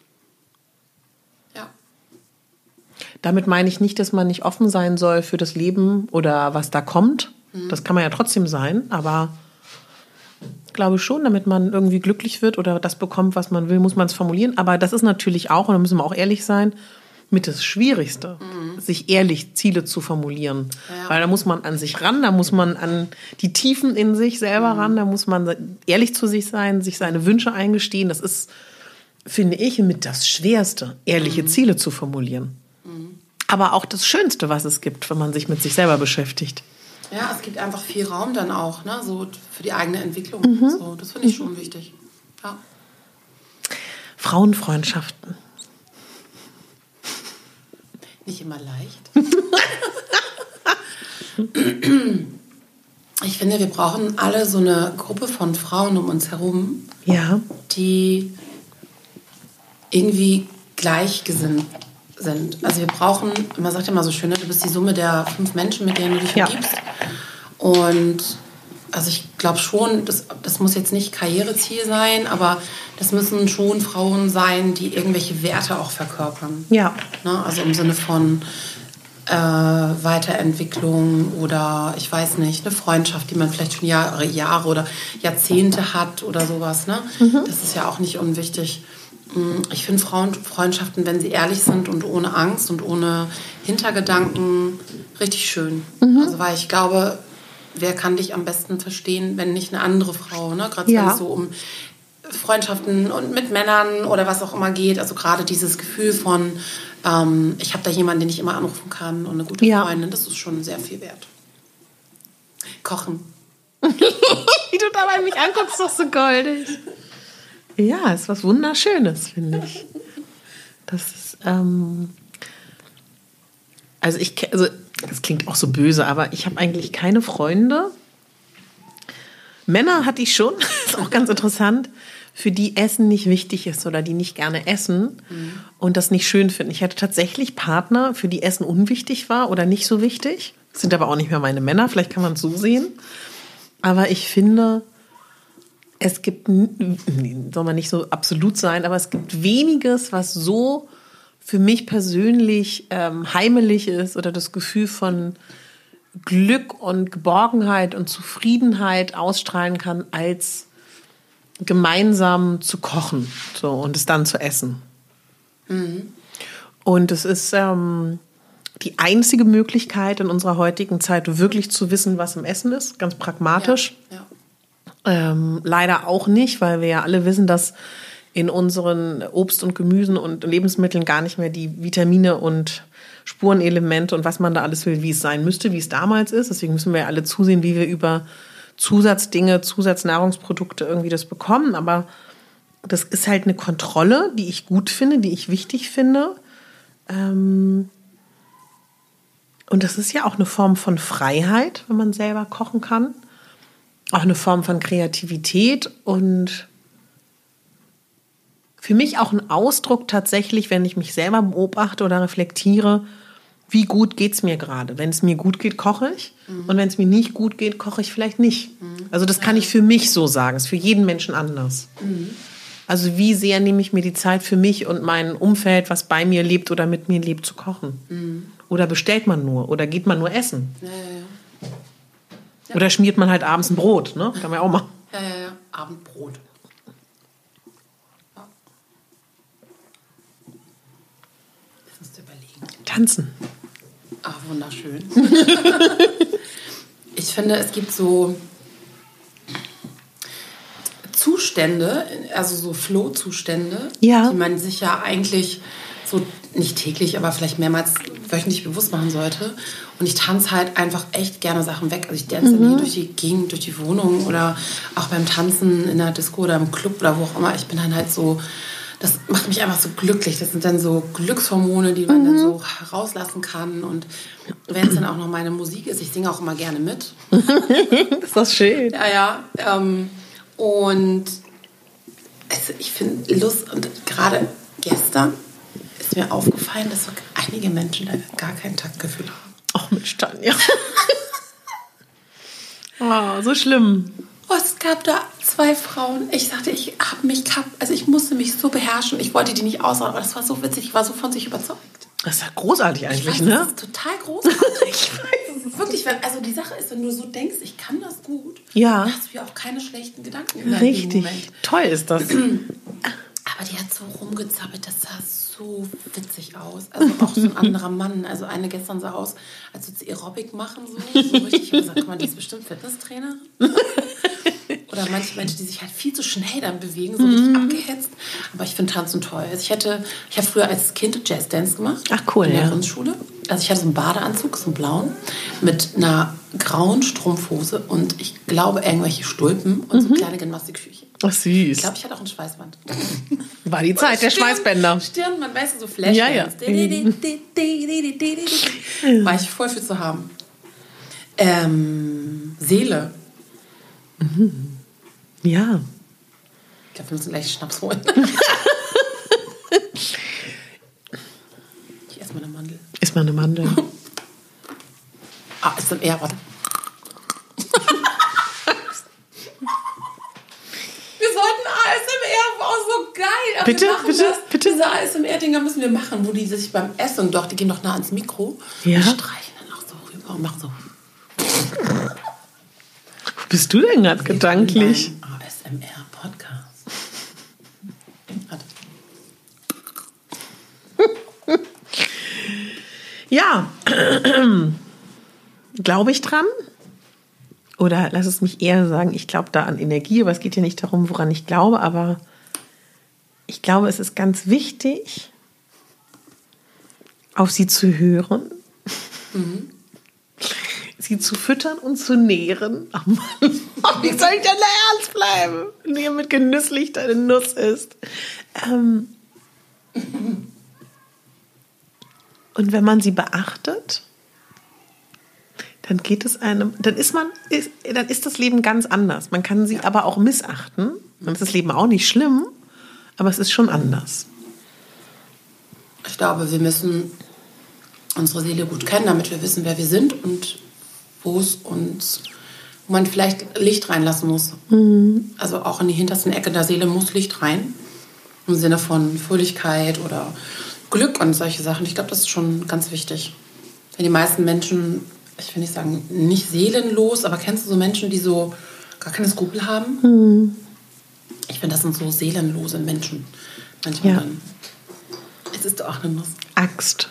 Damit meine ich nicht, dass man nicht offen sein soll für das Leben oder was da kommt. Mhm. Das kann man ja trotzdem sein, aber glaube schon, damit man irgendwie glücklich wird oder das bekommt, was man will, muss man es formulieren. Aber das ist natürlich auch, und da müssen wir auch ehrlich sein, mit das Schwierigste, mhm. sich ehrlich Ziele zu formulieren. Ja. Weil da muss man an sich ran, da muss man an die Tiefen in sich selber mhm. ran, da muss man ehrlich zu sich sein, sich seine Wünsche eingestehen. Das ist, finde ich, mit das Schwerste, ehrliche mhm. Ziele zu formulieren aber auch das Schönste, was es gibt, wenn man sich mit sich selber beschäftigt. Ja, es gibt einfach viel Raum dann auch, ne? so für die eigene Entwicklung. Mhm. So, das finde ich schon wichtig. Ja. Frauenfreundschaften. Nicht immer leicht. ich finde, wir brauchen alle so eine Gruppe von Frauen um uns herum, ja. die irgendwie gleichgesinnt sind. Also wir brauchen, man sagt ja immer so schön, ne, du bist die Summe der fünf Menschen, mit denen du dich umgibst. Ja. Und also ich glaube schon, das, das muss jetzt nicht Karriereziel sein, aber das müssen schon Frauen sein, die irgendwelche Werte auch verkörpern. Ja. Ne? Also im Sinne von äh, Weiterentwicklung oder ich weiß nicht, eine Freundschaft, die man vielleicht schon Jahre, Jahre oder Jahrzehnte hat oder sowas. Ne? Mhm. Das ist ja auch nicht unwichtig. Mm, ich finde Freundschaften, wenn sie ehrlich sind und ohne Angst und ohne Hintergedanken, richtig schön. Mhm. Also weil ich glaube, wer kann dich am besten verstehen, wenn nicht eine andere Frau, ne? Gerade ja. wenn es so um Freundschaften und mit Männern oder was auch immer geht. Also gerade dieses Gefühl von, ähm, ich habe da jemanden, den ich immer anrufen kann und eine gute ja. Freundin, das ist schon sehr viel wert. Kochen. Wie du dabei mich anguckst, ist doch so goldig. Ja, ist was Wunderschönes, finde ich. Das ist, ähm, also ich, also das klingt auch so böse, aber ich habe eigentlich keine Freunde. Männer hatte ich schon, ist auch ganz interessant, für die Essen nicht wichtig ist oder die nicht gerne essen mhm. und das nicht schön finden. Ich hatte tatsächlich Partner, für die Essen unwichtig war oder nicht so wichtig. Das sind aber auch nicht mehr meine Männer, vielleicht kann man es so sehen. Aber ich finde, es gibt, soll man nicht so absolut sein, aber es gibt weniges, was so für mich persönlich ähm, heimelig ist oder das Gefühl von Glück und Geborgenheit und Zufriedenheit ausstrahlen kann, als gemeinsam zu kochen so, und es dann zu essen. Mhm. Und es ist ähm, die einzige Möglichkeit in unserer heutigen Zeit, wirklich zu wissen, was im Essen ist, ganz pragmatisch. Ja, ja. Ähm, leider auch nicht, weil wir ja alle wissen, dass in unseren Obst und Gemüsen und Lebensmitteln gar nicht mehr die Vitamine und Spurenelemente und was man da alles will, wie es sein müsste, wie es damals ist. Deswegen müssen wir ja alle zusehen, wie wir über Zusatzdinge, Zusatznahrungsprodukte irgendwie das bekommen. Aber das ist halt eine Kontrolle, die ich gut finde, die ich wichtig finde. Ähm und das ist ja auch eine Form von Freiheit, wenn man selber kochen kann. Auch eine Form von Kreativität und für mich auch ein Ausdruck tatsächlich, wenn ich mich selber beobachte oder reflektiere, wie gut geht es mir gerade. Wenn es mir gut geht, koche ich. Mhm. Und wenn es mir nicht gut geht, koche ich vielleicht nicht. Mhm. Also das kann ich für mich so sagen. Ist für jeden Menschen anders. Mhm. Also wie sehr nehme ich mir die Zeit für mich und mein Umfeld, was bei mir lebt oder mit mir lebt, zu kochen. Mhm. Oder bestellt man nur? Oder geht man nur essen? Ja, ja, ja. Oder schmiert man halt abends ein Brot, ne? Kann man ja auch machen. Ja, ja, ja. Abendbrot. Tanzen. Ach, wunderschön. ich finde, es gibt so Zustände, also so Flow-Zustände, ja. die man sich ja eigentlich so nicht täglich, aber vielleicht mehrmals wöchentlich bewusst machen sollte. Und ich tanze halt einfach echt gerne Sachen weg. Also ich tanze mhm. durch die Gegend, durch die Wohnung oder auch beim Tanzen in der Disco oder im Club oder wo auch immer. Ich bin dann halt so das macht mich einfach so glücklich. Das sind dann so Glückshormone, die man mhm. dann so rauslassen kann. Und wenn es dann auch noch meine Musik ist, ich singe auch immer gerne mit. das ist schön. Ja, ja. Ähm, und also ich finde Lust, und gerade gestern ist mir aufgefallen, dass so einige Menschen da gar kein Taktgefühl haben. Ach, Mensch, Tanja. oh, so schlimm. Oh, es gab da zwei Frauen. Ich sagte, ich habe mich, also ich musste mich so beherrschen. Ich wollte die nicht aussagen, aber das war so witzig. Ich war so von sich überzeugt. Das ist ja großartig eigentlich, weiß, ne? Das ist total großartig. ich weiß, Wirklich, wenn, also die Sache ist, wenn du so denkst, ich kann das gut, ja. hast du ja auch keine schlechten Gedanken. Richtig. Toll ist das. Aber die hat so rumgezappelt, das sah so witzig aus. Also auch so ein anderer Mann. Also eine gestern sah aus, als würde sie Aerobic machen. So, so richtig. Ich habe gesagt, guck mal, die ist bestimmt Fitnesstrainer. Oder manche Menschen, die sich halt viel zu schnell dann bewegen, so richtig mhm. abgehetzt. Aber ich finde Tanzen toll. Also ich hätte, ich habe früher als Kind Jazzdance gemacht. Ach cool, in der ja. Grundschule. Also ich hatte so einen Badeanzug, so einen blauen, mit einer grauen Strumpfhose und ich glaube irgendwelche Stulpen und so mhm. kleine Gymnastikschüchen. Ach süß. Ich glaube, ich hatte auch ein Schweißband. War die Zeit der Stirn, Schweißbänder. Stirn, man weiß so Flash. Ja, ja. War ich voll für zu haben. Ähm, Seele. Mhm. Ja. Ich glaube, wir müssen gleich Schnaps holen. esse mal eine Mandel. Ah, ist dann eher, warte. Wir sollten ASMR, war so geil. Aber bitte, bitte, das. bitte. Diese ASMR-Dinger müssen wir machen, wo die sich beim Essen doch, die gehen doch nah ans Mikro ja. und streichen dann auch so rüber und machen so. Wo bist du denn gerade gedanklich? ASMR-Podcast. Ja, glaube ich dran? Oder lass es mich eher sagen, ich glaube da an Energie, aber es geht ja nicht darum, woran ich glaube, aber ich glaube, es ist ganz wichtig, auf sie zu hören, mhm. sie zu füttern und zu nähren. Ach Mann, wie soll ich denn da ernst bleiben, wenn ihr mit genüsslich deine Nuss isst? Ähm und wenn man sie beachtet, dann geht es einem, dann ist man, ist, dann ist das Leben ganz anders. Man kann sie aber auch missachten. Dann ist das Leben auch nicht schlimm, aber es ist schon anders. Ich glaube, wir müssen unsere Seele gut kennen, damit wir wissen, wer wir sind und wo es uns, wo man vielleicht Licht reinlassen muss. Mhm. Also auch in die hintersten Ecke der Seele muss Licht rein. Im Sinne von Fröhlichkeit oder Glück und solche Sachen. Ich glaube, das ist schon ganz wichtig. Wenn die meisten Menschen ich will nicht sagen, nicht seelenlos, aber kennst du so Menschen, die so gar keine Skrupel haben? Mhm. Ich finde, das sind so seelenlose Menschen. Manchmal ja. dann. Jetzt ist doch auch eine Nuss. Angst.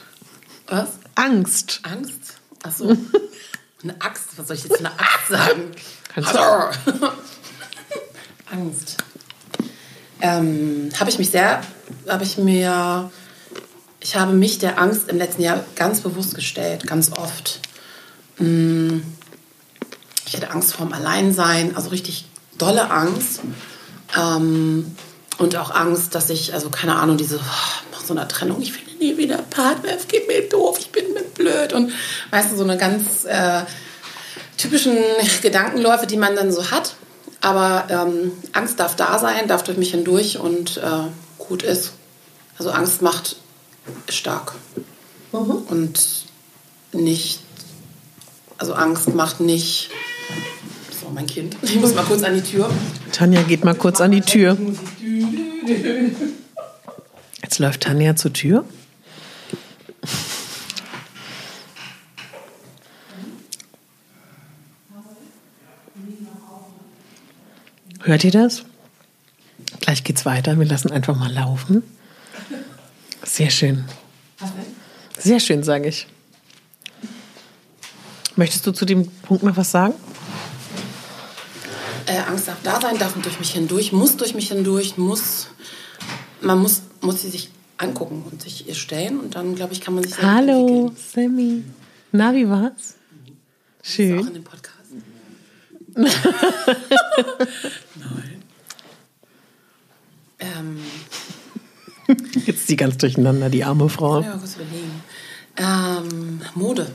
Was? Angst. Angst? Achso. eine Axt. Was soll ich jetzt für eine Axt sagen? Kannst du. Angst. ähm, habe ich mich sehr, habe ich mir, ich habe mich der Angst im letzten Jahr ganz bewusst gestellt, ganz oft. Mm, Ich hatte Angst vorm Alleinsein, also richtig dolle Angst. Ähm, und auch Angst, dass ich, also keine Ahnung, diese, oh, nach so einer Trennung, ich finde nie wieder Partner, es geht mir doof, ich bin mit blöd. Und weißt du, so eine ganz äh, typischen Gedankenläufe, die man dann so hat. Aber ähm, Angst darf da sein, darf durch mich hindurch und äh, gut ist. Also Angst macht stark. Und nicht, also Angst macht nicht, so mein Kind, ich muss mal kurz an die Tür. Tanja geht mal kurz an die Tür. Jetzt läuft Tanja zur Tür. Hört ihr das? Gleich geht's weiter. Wir lassen einfach mal laufen. Sehr schön. Sehr schön, sage ich. Möchtest du zu dem Punkt noch was sagen? Äh, Angst darf da sein, darf durch mich hindurch, muss durch mich hindurch, muss, man muss, muss sie sich angucken und sich ihr stellen und dann, glaube ich, kann man sich Hallo. Sammy. Na, wie war's? Ist ja auch Schön. in dem Podcast. Nein. Ähm, Jetzt ist die ganz durcheinander, die arme Frau. ja, kurz überlegen. Ähm, Mode.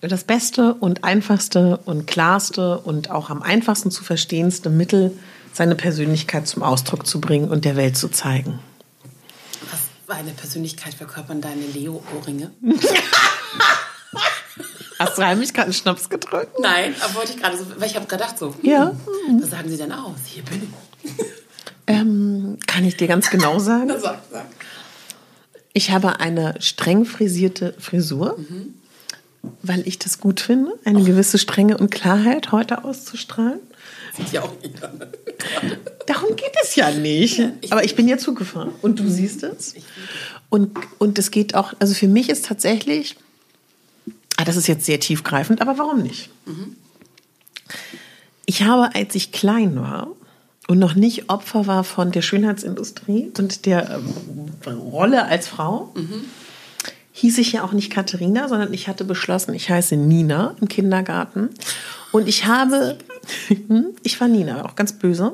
Das beste und einfachste und klarste und auch am einfachsten zu verstehendste Mittel, seine Persönlichkeit zum Ausdruck zu bringen und der Welt zu zeigen. Was für eine Persönlichkeit verkörpern deine Leo-Ohrringe? Hast du heimlich gerade einen Schnaps gedrückt? Nein, aber wollte ich gerade so, weil ich habe gedacht so, hm, Ja. was sagen sie denn aus? Hier bin ich. Ähm, kann ich dir ganz genau sagen. Sag, sag. Ich habe eine streng frisierte Frisur, weil ich das gut finde, eine gewisse Strenge und Klarheit heute auszustrahlen. Sieht ja auch an. Darum geht es ja nicht. Aber ich bin ja zugefahren und du siehst es. Und, und es geht auch, also für mich ist tatsächlich, ah, das ist jetzt sehr tiefgreifend, aber warum nicht? Ich habe, als ich klein war und noch nicht Opfer war von der Schönheitsindustrie und der ähm, Rolle als Frau, hieß ich ja auch nicht Katharina, sondern ich hatte beschlossen, ich heiße Nina im Kindergarten. Und ich habe, ich war Nina, auch ganz böse.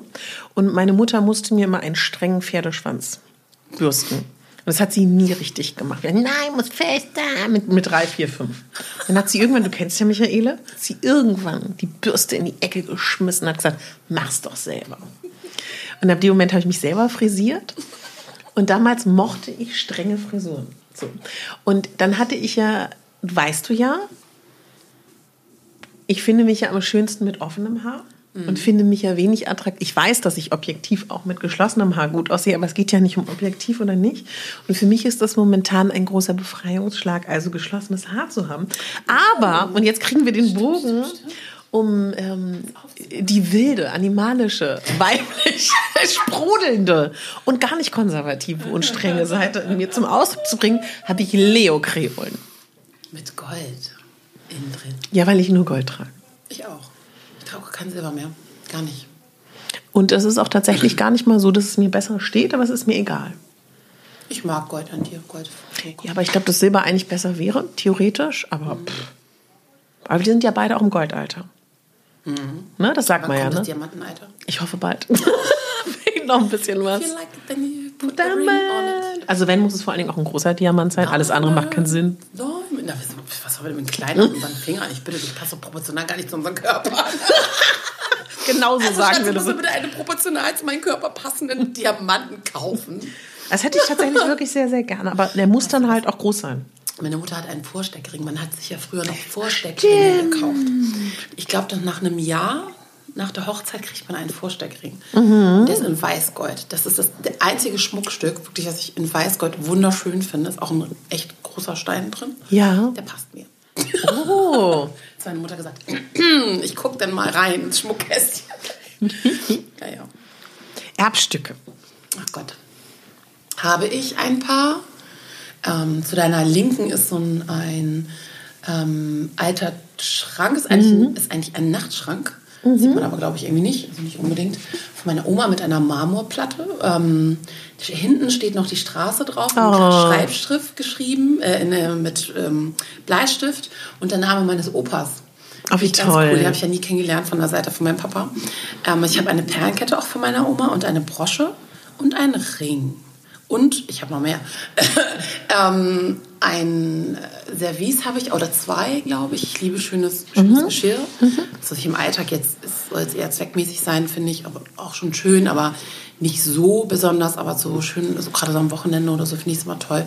Und meine Mutter musste mir immer einen strengen Pferdeschwanz bürsten. Und das hat sie nie richtig gemacht. Nein, muss fester, mit, mit drei, vier, fünf. Dann hat sie irgendwann, du kennst ja Michaele, hat sie irgendwann die Bürste in die Ecke geschmissen und hat gesagt, mach's doch selber. Und ab dem Moment habe ich mich selber frisiert. Und damals mochte ich strenge Frisuren. So. Und dann hatte ich ja, weißt du ja, ich finde mich ja am schönsten mit offenem Haar und finde mich ja wenig attraktiv. Ich weiß, dass ich objektiv auch mit geschlossenem Haar gut aussehe, aber es geht ja nicht um objektiv oder nicht. Und für mich ist das momentan ein großer Befreiungsschlag, also geschlossenes Haar zu haben. Aber, und jetzt kriegen wir den Bogen um ähm, die wilde, animalische, weibliche, sprudelnde und gar nicht konservative und strenge Seite in mir zum Ausdruck zu bringen, habe ich Leo-Kreolen. Mit Gold innen drin. Ja, weil ich nur Gold trage. Ich auch. Kein Silber mehr. Gar nicht. Und es ist auch tatsächlich gar nicht mal so, dass es mir besser steht, aber es ist mir egal. Ich mag Gold an dir. Gold. Ja, aber ich glaube, dass Silber eigentlich besser wäre, theoretisch, aber pff. Aber wir sind ja beide auch im Goldalter. Ne, das sagt Wann man ja, kommt das ne? Diamantenalter? Ich hoffe bald. Fehlt noch ein bisschen was. Like. Also wenn, muss es vor allen Dingen auch ein großer Diamant sein. Alles andere macht keinen Sinn. So, na, was, was haben wir denn mit kleinen an unseren Fingern? Ich bitte, das passt doch proportional gar nicht zu unserem Körper. Genauso Also, sagen Schatz, wir das. mir bitte einen proportional zu meinem Körper passenden Diamanten kaufen. Das hätte ich tatsächlich wirklich sehr, sehr gerne. Aber der muss dann halt auch groß sein. Meine Mutter hat einen Vorsteckring. Man hat sich ja früher noch Vorsteckringe gekauft. Ich glaube, dann nach einem Jahr, nach der Hochzeit, kriegt man einen Vorsteckring. Mhm. Der ist in Weißgold. Das ist das einzige Schmuckstück, wirklich, was ich in Weißgold wunderschön finde. Ist auch ein echt großer Stein drin. Ja. Der passt mir. Oh. Hat meine Mutter gesagt, ich gucke dann mal rein ins Schmuckkästchen. ja, ja. Erbstücke. Ach Gott. Habe ich ein paar. Ähm, zu deiner Linken ist so ein, ein ähm, alter Schrank, ist eigentlich, Mhm. ist eigentlich ein Nachtschrank. Mhm. Sieht man aber, glaube ich, irgendwie nicht. Also nicht unbedingt. Von meiner Oma mit einer Marmorplatte. Ähm, hinten steht noch die Straße drauf, mit oh. Schreibschrift geschrieben, äh, in, äh, mit ähm, Bleistift und der Name meines Opas. Oh, wie toll. Cool. Die habe ich ja nie kennengelernt von der Seite von meinem Papa. Ähm, ich habe eine Perlenkette auch von meiner Oma und eine Brosche und einen Ring. Und ich habe noch mehr. ähm, ein Service habe ich, oder zwei, glaube ich. Ich liebe schönes, schönes mhm. Geschirr. Mhm. Das, was ich im Alltag jetzt, soll es eher zweckmäßig sein, finde ich, aber auch schon schön, aber nicht so besonders, aber so schön, also gerade so am Wochenende oder so finde ich es immer toll.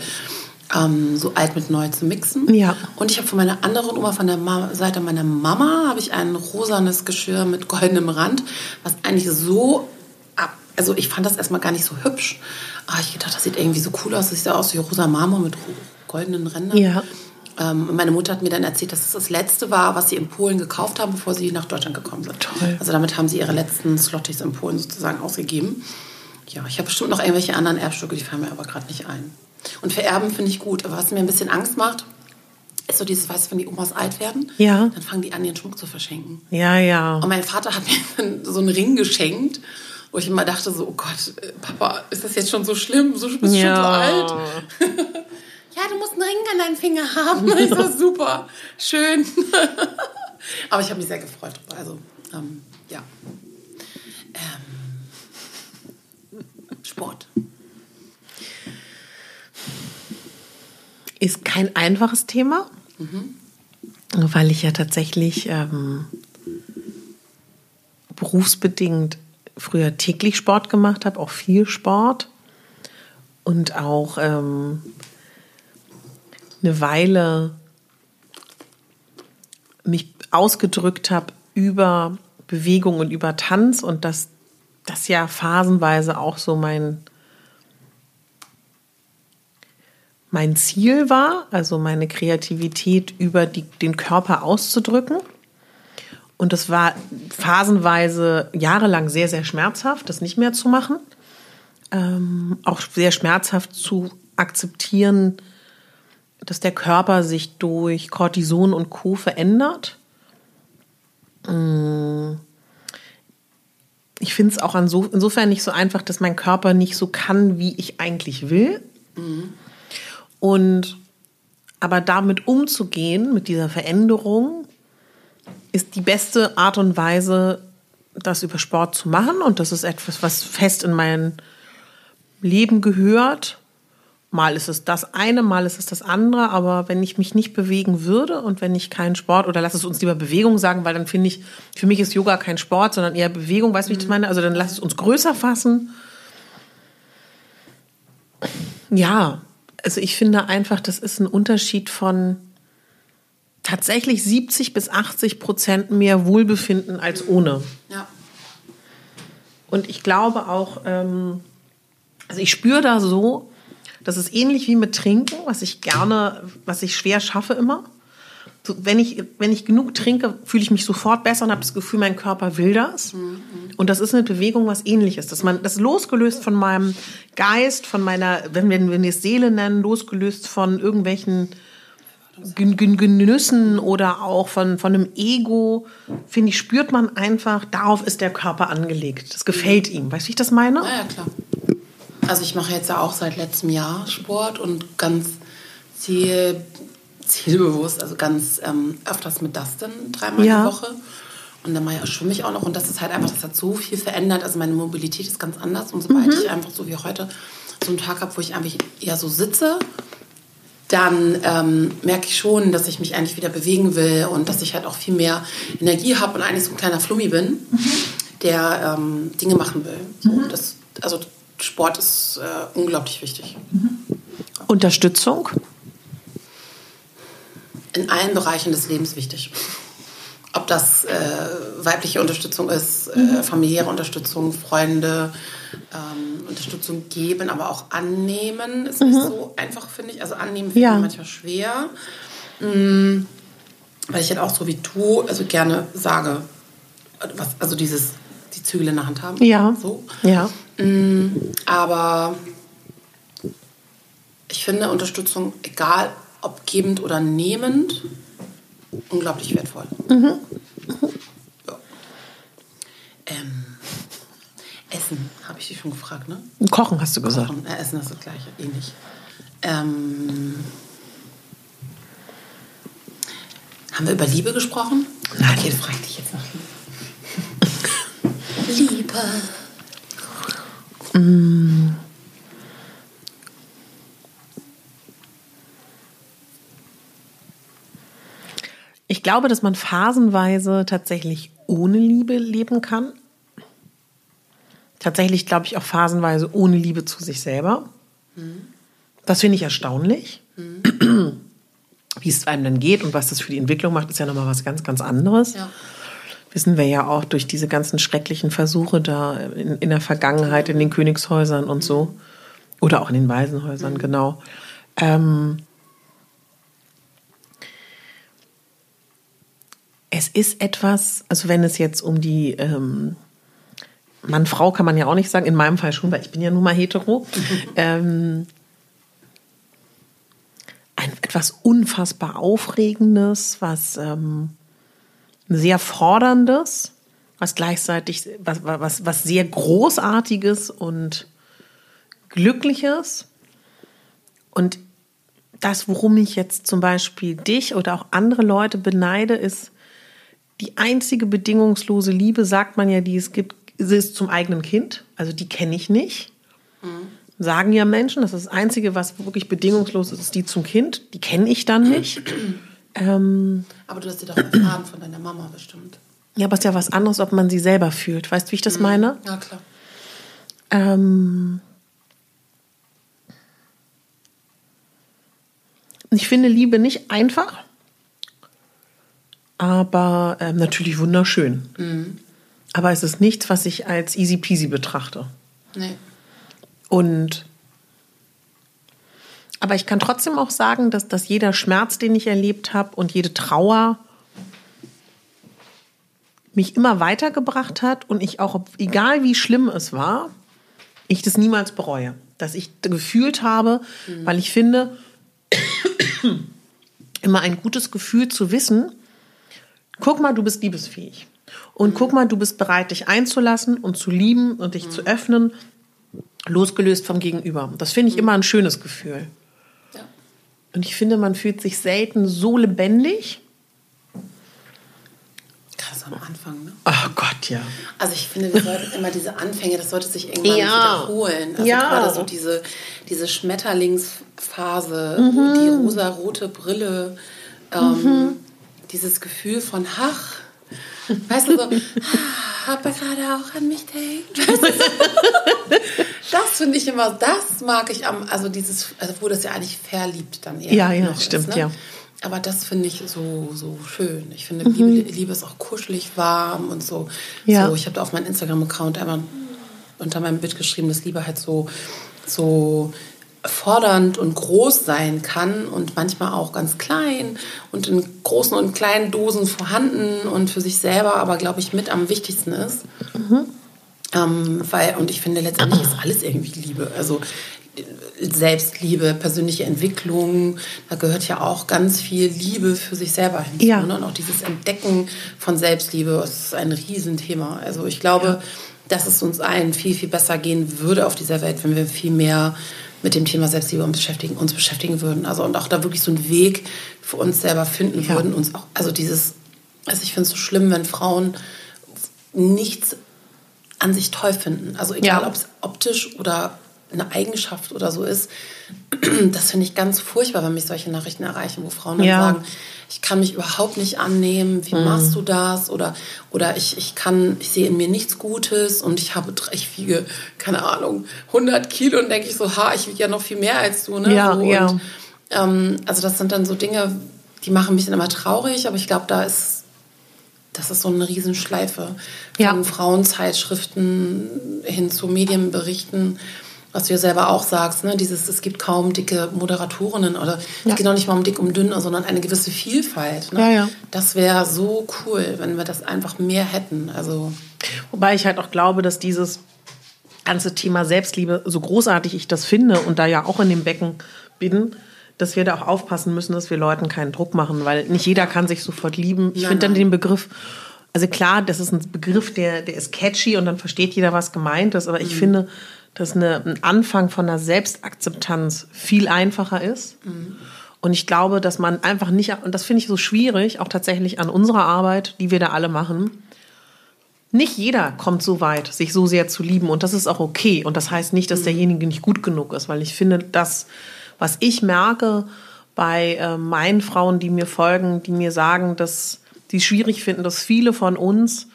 Ähm, so alt mit neu zu mixen. Ja. Und ich habe von meiner anderen Oma, von der Ma Seite meiner Mama, habe ich ein rosanes Geschirr mit goldenem Rand, was eigentlich so also ich fand das erstmal gar nicht so hübsch. Aber ich gedacht, das sieht irgendwie so cool aus. Das sieht aus wie rosa Marmor mit goldenen Rändern. Ja. Ähm, meine Mutter hat mir dann erzählt, dass es das letzte war, was sie in Polen gekauft haben, bevor sie nach Deutschland gekommen sind. Toll. Also damit haben sie ihre letzten Slotties in Polen sozusagen ausgegeben. Ja, ich habe bestimmt noch irgendwelche anderen Erbstücke, die fallen mir aber gerade nicht ein. Und vererben finde ich gut. Aber was mir ein bisschen Angst macht, ist so dieses, weißt du, wenn die Omas alt werden, ja. dann fangen die an, ihren Schmuck zu verschenken. Ja, ja. Und mein Vater hat mir so einen Ring geschenkt wo ich immer dachte so, oh Gott, äh, Papa, ist das jetzt schon so schlimm? So, bist ja. schon so alt? ja, du musst einen Ring an deinen Finger haben. Ich so, super, schön. Aber ich habe mich sehr gefreut. Also, ähm, ja. Ähm, Sport. Ist kein einfaches Thema, mhm. weil ich ja tatsächlich ähm, berufsbedingt früher täglich Sport gemacht habe, auch viel Sport und auch ähm, eine Weile mich ausgedrückt habe über Bewegung und über Tanz und dass das ja phasenweise auch so mein mein Ziel war, also meine Kreativität über die, den Körper auszudrücken. Und das war phasenweise jahrelang sehr, sehr schmerzhaft, das nicht mehr zu machen. Ähm, auch sehr schmerzhaft zu akzeptieren, dass der Körper sich durch Cortison und Co. verändert. Mm. Ich finde es auch insofern nicht so einfach, dass mein Körper nicht so kann, wie ich eigentlich will. Mhm. Und aber damit umzugehen, mit dieser Veränderung, ist die beste Art und Weise, das über Sport zu machen. Und das ist etwas, was fest in mein Leben gehört. Mal ist es das eine, mal ist es das andere. Aber wenn ich mich nicht bewegen würde und wenn ich keinen Sport oder lass es uns lieber Bewegung sagen, weil dann finde ich, für mich ist Yoga kein Sport, sondern eher Bewegung. Weißt du, wie ich das meine? Also dann lass es uns größer fassen. Ja, also ich finde einfach, das ist ein Unterschied von tatsächlich 70 bis 80 Prozent mehr Wohlbefinden als ohne. Ja. Und ich glaube auch, ähm, also ich spüre da so, das ist ähnlich wie mit Trinken, was ich gerne, was ich schwer schaffe immer. So, wenn, ich, wenn ich genug trinke, fühle ich mich sofort besser und habe das Gefühl, mein Körper will das. Mhm. Und das ist eine Bewegung, was ähnliches. Dass man das losgelöst von meinem Geist, von meiner, wenn wir, wenn wir es Seele nennen, losgelöst von irgendwelchen Genüssen oder auch von, von einem Ego, finde ich, spürt man einfach, darauf ist der Körper angelegt. Das gefällt ihm. Weißt du, wie ich das meine? Ja, ja, klar. Also ich mache jetzt ja auch seit letztem Jahr Sport und ganz ziel, zielbewusst, also ganz ähm, öfters mit Dustin dreimal ja. die Woche. Und dann schwimme ich auch noch und das ist halt einfach, das hat so viel verändert. Also meine Mobilität ist ganz anders und sobald mhm. ich einfach so wie heute so einen Tag habe, wo ich einfach eher so sitze dann ähm, merke ich schon, dass ich mich eigentlich wieder bewegen will und dass ich halt auch viel mehr Energie habe und eigentlich so ein kleiner Flummi bin, mhm. der ähm, Dinge machen will. So, mhm. das, also Sport ist äh, unglaublich wichtig. Mhm. Unterstützung? In allen Bereichen des Lebens wichtig. Ob das äh, weibliche Unterstützung ist, äh, mhm. familiäre Unterstützung, Freunde, ähm, Unterstützung geben, aber auch annehmen ist mhm. nicht so einfach, finde ich. Also annehmen finde ja. ich manchmal schwer. Mhm. Weil ich halt auch so wie du, also gerne sage, was, also dieses, die Zügel in der Hand haben. Ja. So. Ja. Mhm. Aber ich finde Unterstützung, egal ob gebend oder nehmend, unglaublich wertvoll. Mhm. Ähm, Essen, habe ich dich schon gefragt, ne? Kochen hast du gesagt. Kochen, äh, Essen ist das gleiche, ähnlich. Ähm, haben wir über Liebe gesprochen? Nein. Okay, frage ich dich jetzt nach Liebe. Liebe. Ich glaube, dass man phasenweise tatsächlich ohne Liebe leben kann. Tatsächlich glaube ich auch phasenweise ohne Liebe zu sich selber. Das finde ich erstaunlich. Wie es einem dann geht und was das für die Entwicklung macht, ist ja nochmal was ganz, ganz anderes. Ja. Wissen wir ja auch durch diese ganzen schrecklichen Versuche da in, in der Vergangenheit, in den Königshäusern und so. Oder auch in den Waisenhäusern, genau. Ähm, es ist etwas, also wenn es jetzt um die ähm, Mann, Frau kann man ja auch nicht sagen, in meinem Fall schon, weil ich bin ja nun mal hetero. ähm, ein etwas unfassbar Aufregendes, was ähm, sehr Forderndes, was gleichzeitig was, was, was sehr Großartiges und Glückliches. Und das, worum ich jetzt zum Beispiel dich oder auch andere Leute beneide, ist die einzige bedingungslose Liebe, sagt man ja, die es gibt, ist zum eigenen Kind. Also die kenne ich nicht. Sagen ja Menschen, das ist das Einzige, was wirklich bedingungslos ist, ist die zum Kind. Die kenne ich dann nicht. ähm, Aber du hast sie doch erfahren von deiner Mama bestimmt. ja, aber es ist ja was anderes, ob man sie selber fühlt. Weißt du, wie ich das meine? Ja, klar. Ähm, ich finde Liebe nicht einfach, aber ähm, natürlich wunderschön. Aber es ist nichts, was ich als easy peasy betrachte. Nee. Und aber ich kann trotzdem auch sagen, dass, dass jeder Schmerz, den ich erlebt habe und jede Trauer mich immer weitergebracht hat und ich auch, egal wie schlimm es war, ich das niemals bereue. Dass ich gefühlt habe, weil ich finde, immer ein gutes Gefühl zu wissen, guck mal, du bist liebesfähig. Und guck mal, du bist bereit, dich einzulassen und zu lieben und dich zu öffnen, losgelöst vom Gegenüber. Das finde ich immer ein schönes Gefühl. Ja. Und ich finde, man fühlt sich selten so lebendig. Krass am Anfang, ne? Oh Gott, ja. Also ich finde, wir sollten immer diese Anfänge, das sollte sich irgendwann Ja. wiederholen. Also Ja. gerade so diese, diese Schmetterlingsphase, Mhm. die rosarote Brille, ähm, dieses Gefühl von Ach, weißt du so, ah, ob er gerade auch an mich denkt. Das finde ich immer, das mag ich am, also dieses, also wo das ja eigentlich verliebt dann eher Ja, ja, stimmt, ist, ne? ja. Aber das finde ich so, so schön. Ich finde, Liebe, Liebe ist auch kuschelig warm und so. Ja. so ich habe da auf meinem Instagram-Account einmal unter meinem Bild geschrieben, dass Liebe halt so, so fordernd und groß sein kann und manchmal auch ganz klein und in großen und kleinen Dosen vorhanden und für sich selber aber, glaube ich, mit am wichtigsten ist. Ähm, weil, und ich finde, letztendlich ist alles irgendwie Liebe. Also Selbstliebe, persönliche Entwicklung, da gehört ja auch ganz viel Liebe für sich selber hinzu. Ja. Ne? Und auch dieses Entdecken von Selbstliebe, das ist ein Riesenthema. Also ich glaube, dass es uns allen viel, viel besser gehen würde auf dieser Welt, wenn wir viel mehr mit dem Thema Selbstliebe uns beschäftigen, uns beschäftigen würden. Also und auch da wirklich so einen Weg für uns selber finden Ja. würden. Uns auch, also dieses, also ich finde es so schlimm, wenn Frauen nichts an sich toll finden. Also egal, Ja. ob es optisch oder eine Eigenschaft oder so ist. Das finde ich ganz furchtbar, wenn mich solche Nachrichten erreichen, wo Frauen dann Ja. sagen, ich kann mich überhaupt nicht annehmen, wie machst du das? Oder, oder ich, ich kann, ich sehe in mir nichts Gutes und ich habe, ich wiege, keine Ahnung, 100 Kilo und denke ich so, ha, ich wiege ja noch viel mehr als du, ne? Ja, so, ja. Und, ähm, also das sind dann so Dinge, die machen mich dann immer traurig, aber ich glaube, da ist, das ist so eine Riesenschleife Ja. von Frauenzeitschriften hin zu Medienberichten, was du ja selber auch sagst, ne? dieses, es gibt kaum dicke Moderatorinnen oder Ja. es geht auch nicht mal um dick um dünn, sondern eine gewisse Vielfalt. Ne? Ja, ja. Das wäre so cool, wenn wir das einfach mehr hätten. Also Wobei ich halt auch glaube, dass dieses ganze Thema Selbstliebe, so großartig ich das finde und da ja auch in dem Becken bin, dass wir da auch aufpassen müssen, dass wir Leuten keinen Druck machen, weil nicht jeder kann sich sofort lieben. Ich finde dann den Begriff also klar, das ist ein Begriff, der, der ist catchy und dann versteht jeder, was gemeint ist, aber ich finde, dass eine, ein Anfang von einer Selbstakzeptanz viel einfacher ist. Und ich glaube, dass man einfach nicht, und das finde ich so schwierig, auch tatsächlich an unserer Arbeit, die wir da alle machen, nicht jeder kommt so weit, sich so sehr zu lieben und das ist auch okay. Und das heißt nicht, dass derjenige nicht gut genug ist, weil ich finde, das, was ich merke bei äh, meinen Frauen, die mir folgen, die mir sagen, dass die es schwierig finden, dass viele von uns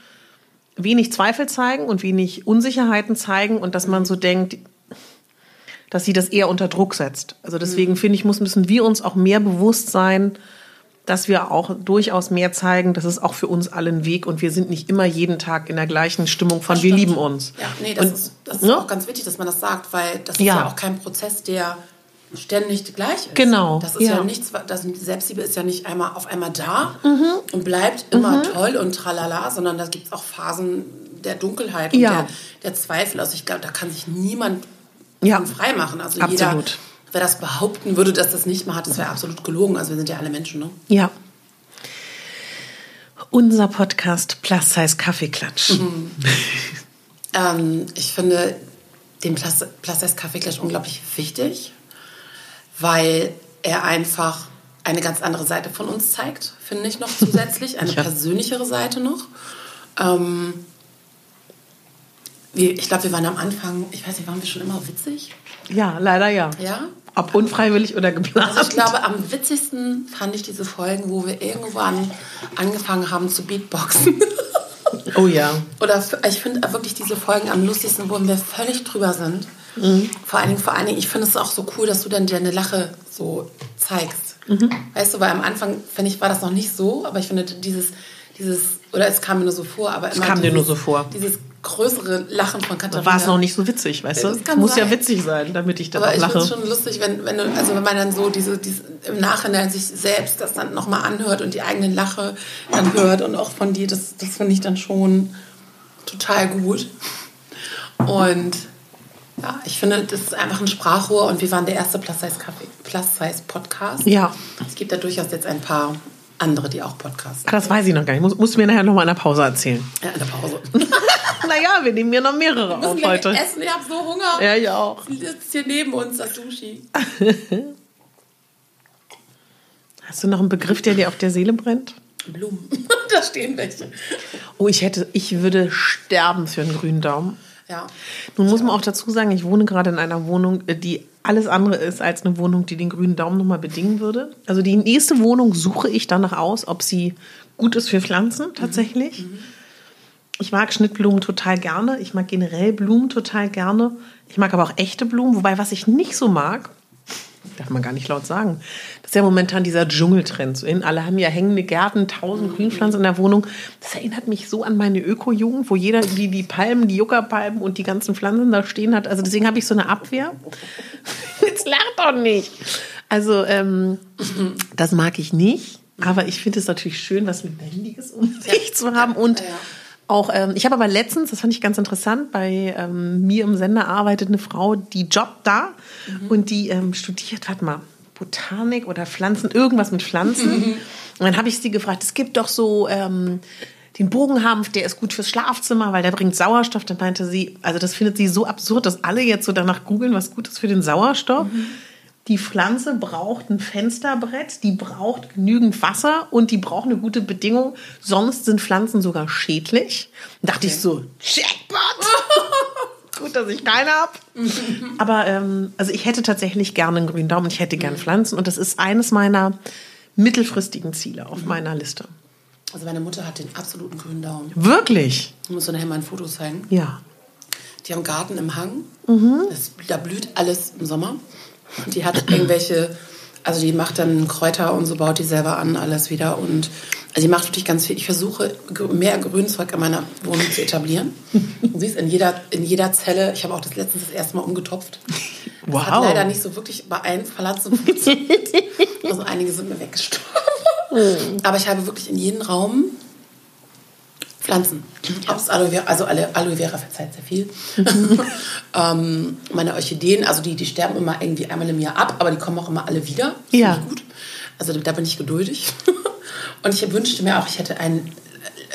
wenig Zweifel zeigen und wenig Unsicherheiten zeigen und dass man so denkt, dass sie das eher unter Druck setzt. Also deswegen finde ich, muss, müssen wir uns auch mehr bewusst sein, dass wir auch durchaus mehr zeigen, das ist auch für uns alle ein Weg und wir sind nicht immer jeden Tag in der gleichen Stimmung von wir lieben uns. Ja, nee, das Und- ist, das ist ne? auch ganz wichtig, dass man das sagt, weil das ist Ja. ja, auch kein Prozess, der ständig gleich ist. Genau, Das ist ja, ja. nichts, das Selbstliebe ist ja nicht einmal auf einmal da Mhm. und bleibt immer toll und tralala, sondern da gibt es auch Phasen der Dunkelheit und Ja. der, der Zweifel. Also ich glaube, da kann sich niemand Ja. frei machen. Also Absolut. jeder, wer das behaupten würde, dass das nicht mal hat, das wäre absolut gelogen. Also wir sind ja alle Menschen, ne? Ja. Unser Podcast Plus Size Kaffeeklatsch. Ähm, ich finde den Plus Plus Size Kaffeeklatsch unglaublich wichtig, weil er einfach eine ganz andere Seite von uns zeigt, finde ich noch zusätzlich, eine Ja. persönlichere Seite noch. Ähm, ich glaube, wir waren am Anfang, ich weiß nicht, waren wir schon immer witzig? Ja, leider ja. Ja? Ob unfreiwillig oder geplant. Also ich glaube, am witzigsten fand ich diese Folgen, wo wir irgendwann angefangen haben zu Beatboxen. oh ja. Oder ich finde wirklich diese Folgen am lustigsten, wo wir völlig drüber sind. Vor allen Dingen, vor allen Dingen, ich finde es auch so cool, dass du dann deine Lache so zeigst. Weißt du, weil am Anfang, finde ich, war das noch nicht so, aber ich finde dieses, dieses, oder es kam mir nur so vor, aber immer kam dir dieses, nur so vor. Dieses größere Lachen von Katharina. War es noch nicht so witzig, weißt du? Kann Muss ja sein. witzig sein, damit ich dann Aber auch ich finde es lache. schon lustig, wenn, wenn, du, also wenn man dann so diese, diese, im Nachhinein sich selbst das dann nochmal anhört und die eigenen Lache dann hört und auch von dir, das, das finde ich dann schon total gut. Und ja, ich finde, das ist einfach ein Sprachrohr und wir waren der erste Plus-Size-Podcast. Ja. Es gibt da durchaus jetzt ein paar andere, die auch podcasten. Ah, das weiß ich noch gar nicht. Muss, musst du mir nachher noch mal in der Pause erzählen. Ja, in der Pause. naja, wir nehmen ja noch mehrere Wir auf heute. essen, ich habe so Hunger. Ja, ich auch. Das ist hier neben uns, das Sushi. Hast du noch einen Begriff, der dir auf der Seele brennt? Blumen. da stehen welche. Oh, ich hätte, ich würde sterben für einen grünen Daumen. Ja. Nun muss man auch dazu sagen, ich wohne gerade in einer Wohnung, äh, die alles andere ist als eine Wohnung, die den grünen Daumen nochmal bedingen würde. Also die nächste Wohnung suche ich danach aus, ob sie gut ist für Pflanzen tatsächlich. Ich mag Schnittblumen total gerne. Ich mag generell Blumen total gerne. Ich mag aber auch echte Blumen. Wobei, was ich nicht so mag, darf man gar nicht laut sagen, das ist ja momentan dieser Dschungeltrend. So in, alle haben ja hängende Gärten, tausend Grünpflanzen in der Wohnung. Das erinnert mich so an meine Öko-Jugend, wo jeder die, die Palmen, die Juckerpalmen und die ganzen Pflanzen da stehen hat. Also deswegen habe ich so eine Abwehr. Jetzt lach doch nicht. Also ähm, das mag ich nicht. Aber ich finde es natürlich schön, was Lebendiges um sich zu haben. Und Ja. Auch, ähm, ich habe aber letztens, das fand ich ganz interessant, bei ähm, mir im Sender arbeitet eine Frau, die jobbt da und die ähm, studiert, warte mal, Botanik oder Pflanzen, irgendwas mit Pflanzen. Und dann habe ich sie gefragt, es gibt doch so ähm, den Bogenhanf, der ist gut fürs Schlafzimmer, weil der bringt Sauerstoff. Dann meinte sie, also das findet sie so absurd, dass alle jetzt so danach googeln, was gut ist für den Sauerstoff. Die Pflanze braucht ein Fensterbrett, die braucht genügend Wasser und die braucht eine gute Bedingung. Sonst sind Pflanzen sogar schädlich. Da dachte ich so, Jackpot! Gut, dass ich keine habe. Aber ähm, also ich hätte tatsächlich gerne einen grünen Daumen. Ich hätte gerne Pflanzen und das ist eines meiner mittelfristigen Ziele auf meiner Liste. Also meine Mutter hat den absoluten grünen Daumen. Wirklich? Ich muss dir nachher mal ein Foto zeigen. Ja. Die haben einen Garten im Hang. Mhm. Das, da blüht alles im Sommer. Die hat irgendwelche, also die macht dann Kräuter und so baut die selber an, alles wieder. Und also die macht wirklich ganz viel. Ich versuche mehr Grünzeug in meiner Wohnung zu etablieren. Du siehst in jeder, in jeder Zelle, ich habe auch das letztens das erste Mal umgetopft. Das Wow. hat leider nicht so wirklich bei allen Pflanzen funktioniert. Also einige sind mir weggestorben. Aber ich habe wirklich in jedem Raum Pflanzen. Ob es Aloe Vera, also alle Aloe Vera verzeiht sehr viel. ähm, meine Orchideen, also die, die sterben immer irgendwie einmal im Jahr ab, aber die kommen auch immer alle wieder. Das Ja. gut. Also da bin ich geduldig. Und ich wünschte mir auch, ich hätte einen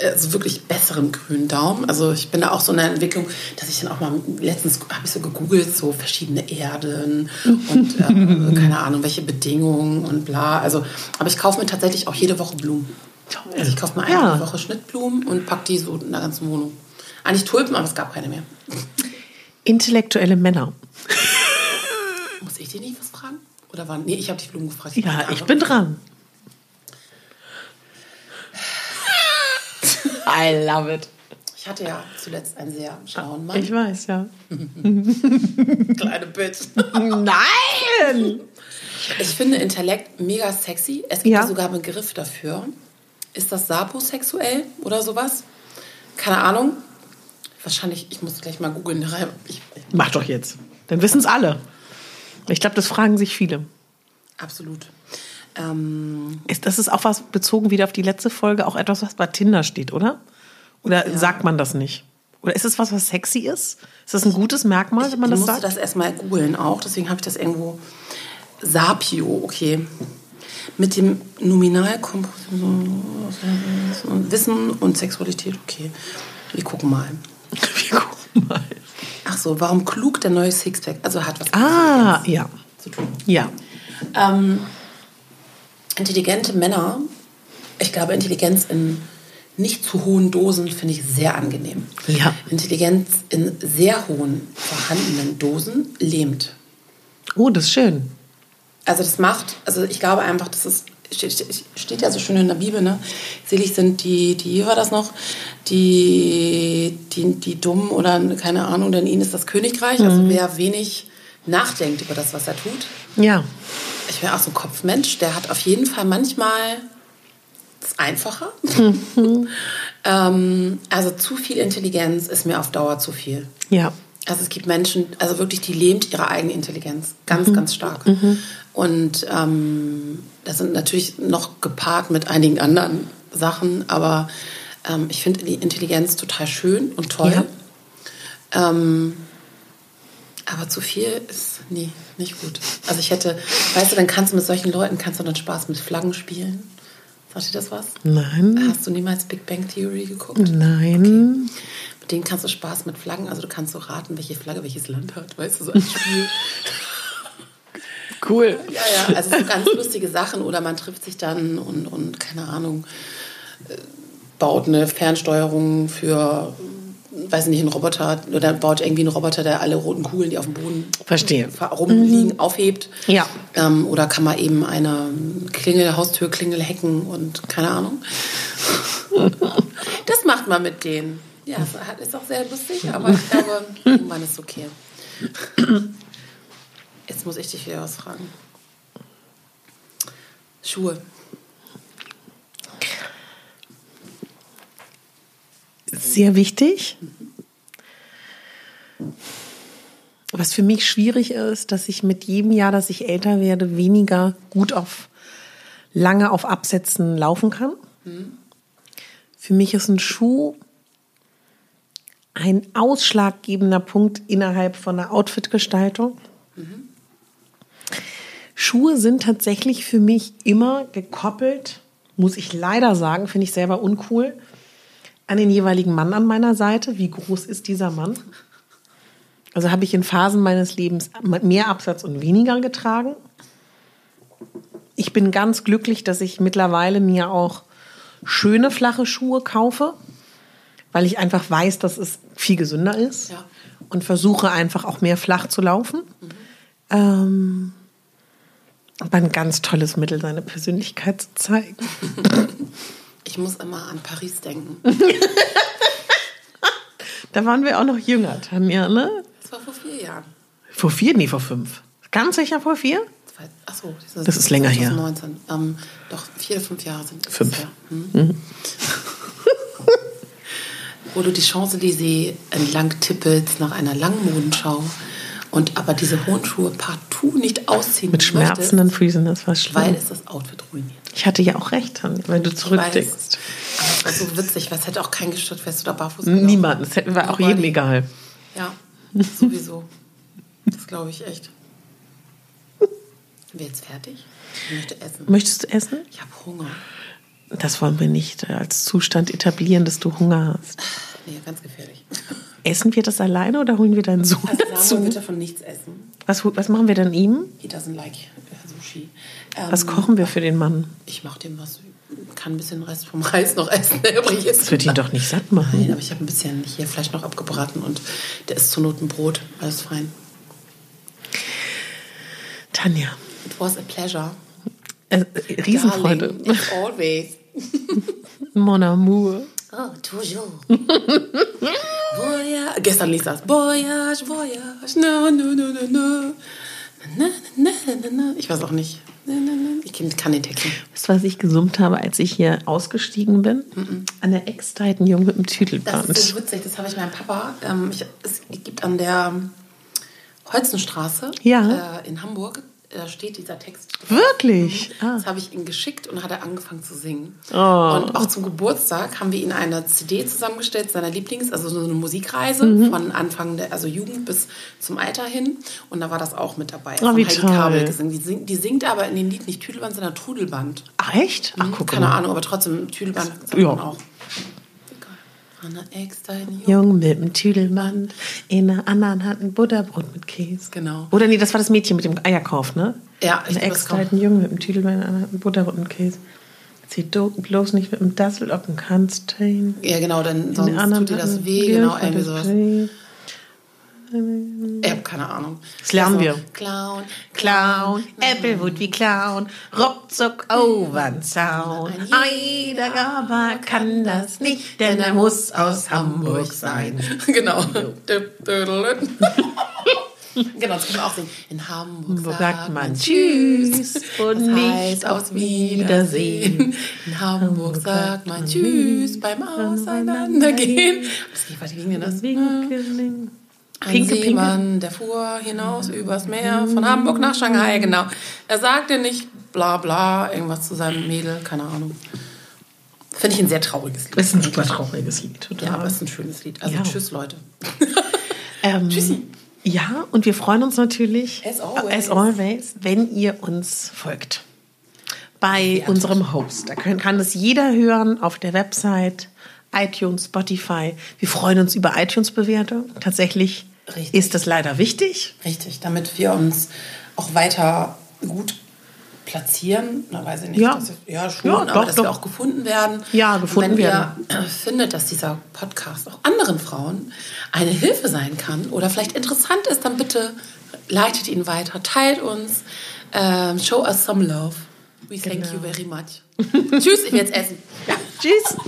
also wirklich besseren grünen Daumen. Also ich bin da auch so in der Entwicklung, dass ich dann auch mal letztens habe ich so gegoogelt, so verschiedene Erden und äh, keine Ahnung, welche Bedingungen und bla. Also, aber ich kaufe mir tatsächlich auch jede Woche Blumen. Also ich kaufe mir einmal Ja. eine Woche Schnittblumen und pack die so in der ganzen Wohnung. Eigentlich Tulpen, aber es gab keine mehr. Intellektuelle Männer. Muss ich dir nicht was fragen? Oder war, nee, ich habe die Blumen gefragt. Ja, ich bin dran. I love it. Ich hatte ja zuletzt einen sehr schlauen Mann. Ich weiß, ja. Kleine Bitch. Nein! Ich finde Intellekt mega sexy. Es gibt Ja. ja sogar einen Begriff dafür. Ist das saposexuell oder sowas? Keine Ahnung. Wahrscheinlich, ich muss gleich mal googeln. Ich, ich, Mach doch jetzt. Dann wissen es alle. Ich glaube, das fragen sich viele. absolut. Ähm, Ist, das ist auch was bezogen wieder auf die letzte Folge, auch etwas, was bei Tinder steht, oder? Oder sagt man das nicht? Oder ist es was, was sexy ist? Ist das ein gutes Merkmal, wenn man ich das musste sagt? das erstmal googeln auch, deswegen habe ich das irgendwo. Sapio, okay. Mit dem Nominalkomposition Wissen und Sexualität, okay. Wir gucken mal. Wir gucken mal. Ach so, warum klug der neue Sixpack? Also hat was Ah, ja. zu tun. Ja. Ähm, intelligente Männer, ich glaube, Intelligenz in nicht zu hohen Dosen finde ich sehr angenehm. Ja. Intelligenz in sehr hohen vorhandenen Dosen lähmt. Oh, das ist schön. Also das macht, also ich glaube einfach, das ist, steht, ja so schön in der Bibel, ne? Selig sind die, die, wie war das noch? Die, die, die Dummen oder keine Ahnung, denn ihnen ist das Königreich. Also wer wenig nachdenkt über das, was er tut. Ja. Ich bin auch so ein Kopfmensch, der hat auf jeden Fall manchmal das einfacher. ähm, also zu viel Intelligenz ist mir auf Dauer zu viel. Ja. Also es gibt Menschen, also wirklich, die lähmt ihre eigene Intelligenz ganz, ganz stark. Und ähm, das sind natürlich noch gepaart mit einigen anderen Sachen, aber ähm, ich finde die Intelligenz total schön und toll. Ähm, aber zu viel ist nee, nicht gut. Also ich hätte, weißt du, dann kannst du mit solchen Leuten kannst du dann Spaß mit Flaggen spielen. Sagt dir das was? Nein. Hast du niemals Big Bang Theory geguckt? Nein. Mit denen kannst du Spaß mit Flaggen, also du kannst so raten, welche Flagge welches Land hat, weißt du, so ein Spiel. Cool. ja, ja, also so ganz lustige Sachen oder man trifft sich dann und, und keine Ahnung, äh, baut eine Fernsteuerung für, weiß nicht, einen Roboter oder baut irgendwie einen Roboter, der alle roten Kugeln, die auf dem Boden Verstehe. rumliegen, aufhebt. Ja. Ähm, oder kann man eben eine Klingel, Haustürklingel hacken und keine Ahnung. Das macht man mit denen. Ja, ist auch sehr lustig, aber ich glaube, irgendwann ist okay. Jetzt muss ich dich wieder was fragen. Schuhe. Sehr wichtig. Was für mich schwierig ist, dass ich mit jedem Jahr, dass ich älter werde, weniger gut auf lange auf Absätzen laufen kann. Für mich ist ein Schuh ein ausschlaggebender Punkt innerhalb von der Outfitgestaltung. Schuhe sind tatsächlich für mich immer gekoppelt, muss ich leider sagen, finde ich selber uncool, an den jeweiligen Mann an meiner Seite. Wie groß ist dieser Mann? Also habe ich in Phasen meines Lebens mehr Absatz und weniger getragen. Ich bin ganz glücklich, dass ich mittlerweile mir auch schöne flache Schuhe kaufe, weil ich einfach weiß, dass es viel gesünder ist Ja. und versuche einfach auch mehr flach zu laufen. Ähm, aber ein ganz tolles Mittel, seine Persönlichkeit zu zeigen. Ich muss immer an Paris denken. Da waren wir auch noch jünger, Tanja, ne? Das war vor vier Jahren. Vor vier? Nee, vor fünf. Ganz sicher vor vier? Zwei- Ach so, Das ist länger her. 2019. Ähm, doch, vier fünf Jahre sind es Fünf. her. Hm? Wo du die Champs-Élysées entlang tippelst nach einer langen Modenschau und aber diese hohen Schuhe partout nicht ausziehen Mit schmerzenden Füßen, das war möchtest, weil schlimm. es das Outfit ruiniert. Ich hatte ja auch recht, wenn du zurückdenkst. Aber es war so witzig, weil es hätte auch kein gestört, wärst du da barfuß gelaufen. Niemand, das hätten wir auch Nobody. jedem egal. Ja, sowieso. Das glaube ich echt. Sind wir jetzt fertig? Ich möchte essen. Möchtest du essen? Ich habe Hunger. Das wollen wir nicht als Zustand etablieren, dass du Hunger hast. Nee, ganz gefährlich. Essen wir das alleine oder holen wir deinen Sohn Also dazu? wird davon nichts essen. Was, was machen wir dann ihm? He doesn't like äh, Sushi. Ähm, Was kochen wir für den Mann? Ich mache dem was. Kann ein bisschen Rest vom Reis noch essen, der übrig ist. Das wird ihn doch nicht satt machen. Nein, aber ich habe ein bisschen hier Fleisch noch abgebraten und der ist zur Not ein Brot. Alles fein. Tanja, It was a pleasure. äh, Riesenfreude. Darling, always. Mon amour. Oh, toujours. Voyage. Gestern lief das. Voyage, Voyage. No, no, no, no, no. Na, na, na, na. Ich weiß auch nicht. Ich kann den Text nicht. Weißt du, was ich gesummt habe, als ich hier ausgestiegen bin? An der Ecksteitenjung mit dem Das Tüdelband. ist so witzig, das habe ich meinem Papa. Ähm, ich, es gibt an der Holzenstraße Ja. äh, in Hamburg, da steht dieser Text. Wirklich? Ah. Das habe ich ihm geschickt und hat er angefangen zu singen. Oh. Und auch zum Geburtstag haben wir ihm eine CD zusammengestellt, seiner Lieblings-, also so eine Musikreise Mhm. von Anfang der, also Jugend bis zum Alter hin. Und da war das auch mit dabei. Oh, wie Heidi toll. Kabel gesungen. Die, singt, die singt aber in dem Lied nicht Tüdelband, sondern Trudelband. Ach, echt? Ach, guck Keine mal. Ahnung, aber trotzdem Tüdelband sagt Ja. man auch. Egal. An der Eckstein, Jung mit dem Tüdelband, in der anderen Hand ein Butterbrot mit Käse. Genau. Oder nee, das war das Mädchen mit dem Eierkauf, ne? Ja, ich glaub, das Ecksteiten Jung mit dem Tüdelband, in der anderen Hand ein Butterbrot mit Käse. Zieh bloß nicht mit dem Dassel auf den Kanstein. Ja, genau, der sonst tut dir das weh, genau, irgendwie sowas. Tee. Ich habe keine Ahnung. Das lernen wir. Clown, Clown, Applewood wie Clown, ruckzuck over'n Zaun. Jeder aber kann das nicht, denn er muss aus Hamburg sein. genau. genau, das können wir auch singen. In Hamburg sagt man Tschüss und nicht heißt auf auf Wiedersehen. In Hamburg sagt man Tschüss beim Auseinandergehen. Das geht, was ging denn das? Pinke. Seemann, der fuhr hinaus übers Meer von Hamburg nach Shanghai, genau. Er sagte nicht bla bla, irgendwas zu seinem Mädel, keine Ahnung. Finde ich ein sehr trauriges Lied. Ist ein super trauriges Lied, total. Ja, aber es ist ein schönes Lied. Also Ja. tschüss, Leute. Ähm, Tschüssi. Ja, und wir freuen uns natürlich, As always. as always wenn ihr uns folgt. Bei Bewertet. unserem Host. Da kann, kann das jeder hören auf der Website, iTunes, Spotify. Wir freuen uns über iTunes-Bewertung. Tatsächlich Richtig. ist das leider wichtig. Richtig, damit wir uns auch weiter gut platzieren. Na, weiß ich nicht. Ja. Dass, ja, schon, Ja, aber doch, dass doch. wir auch gefunden werden. Ja, gefunden Und wenn werden. ihr äh, findet, dass dieser Podcast auch anderen Frauen eine Hilfe sein kann oder vielleicht interessant ist, dann bitte leitet ihn weiter, teilt uns, ähm, show us some love. We thank Genau. you very much. Tschüss, ich will jetzt essen. Ja, tschüss.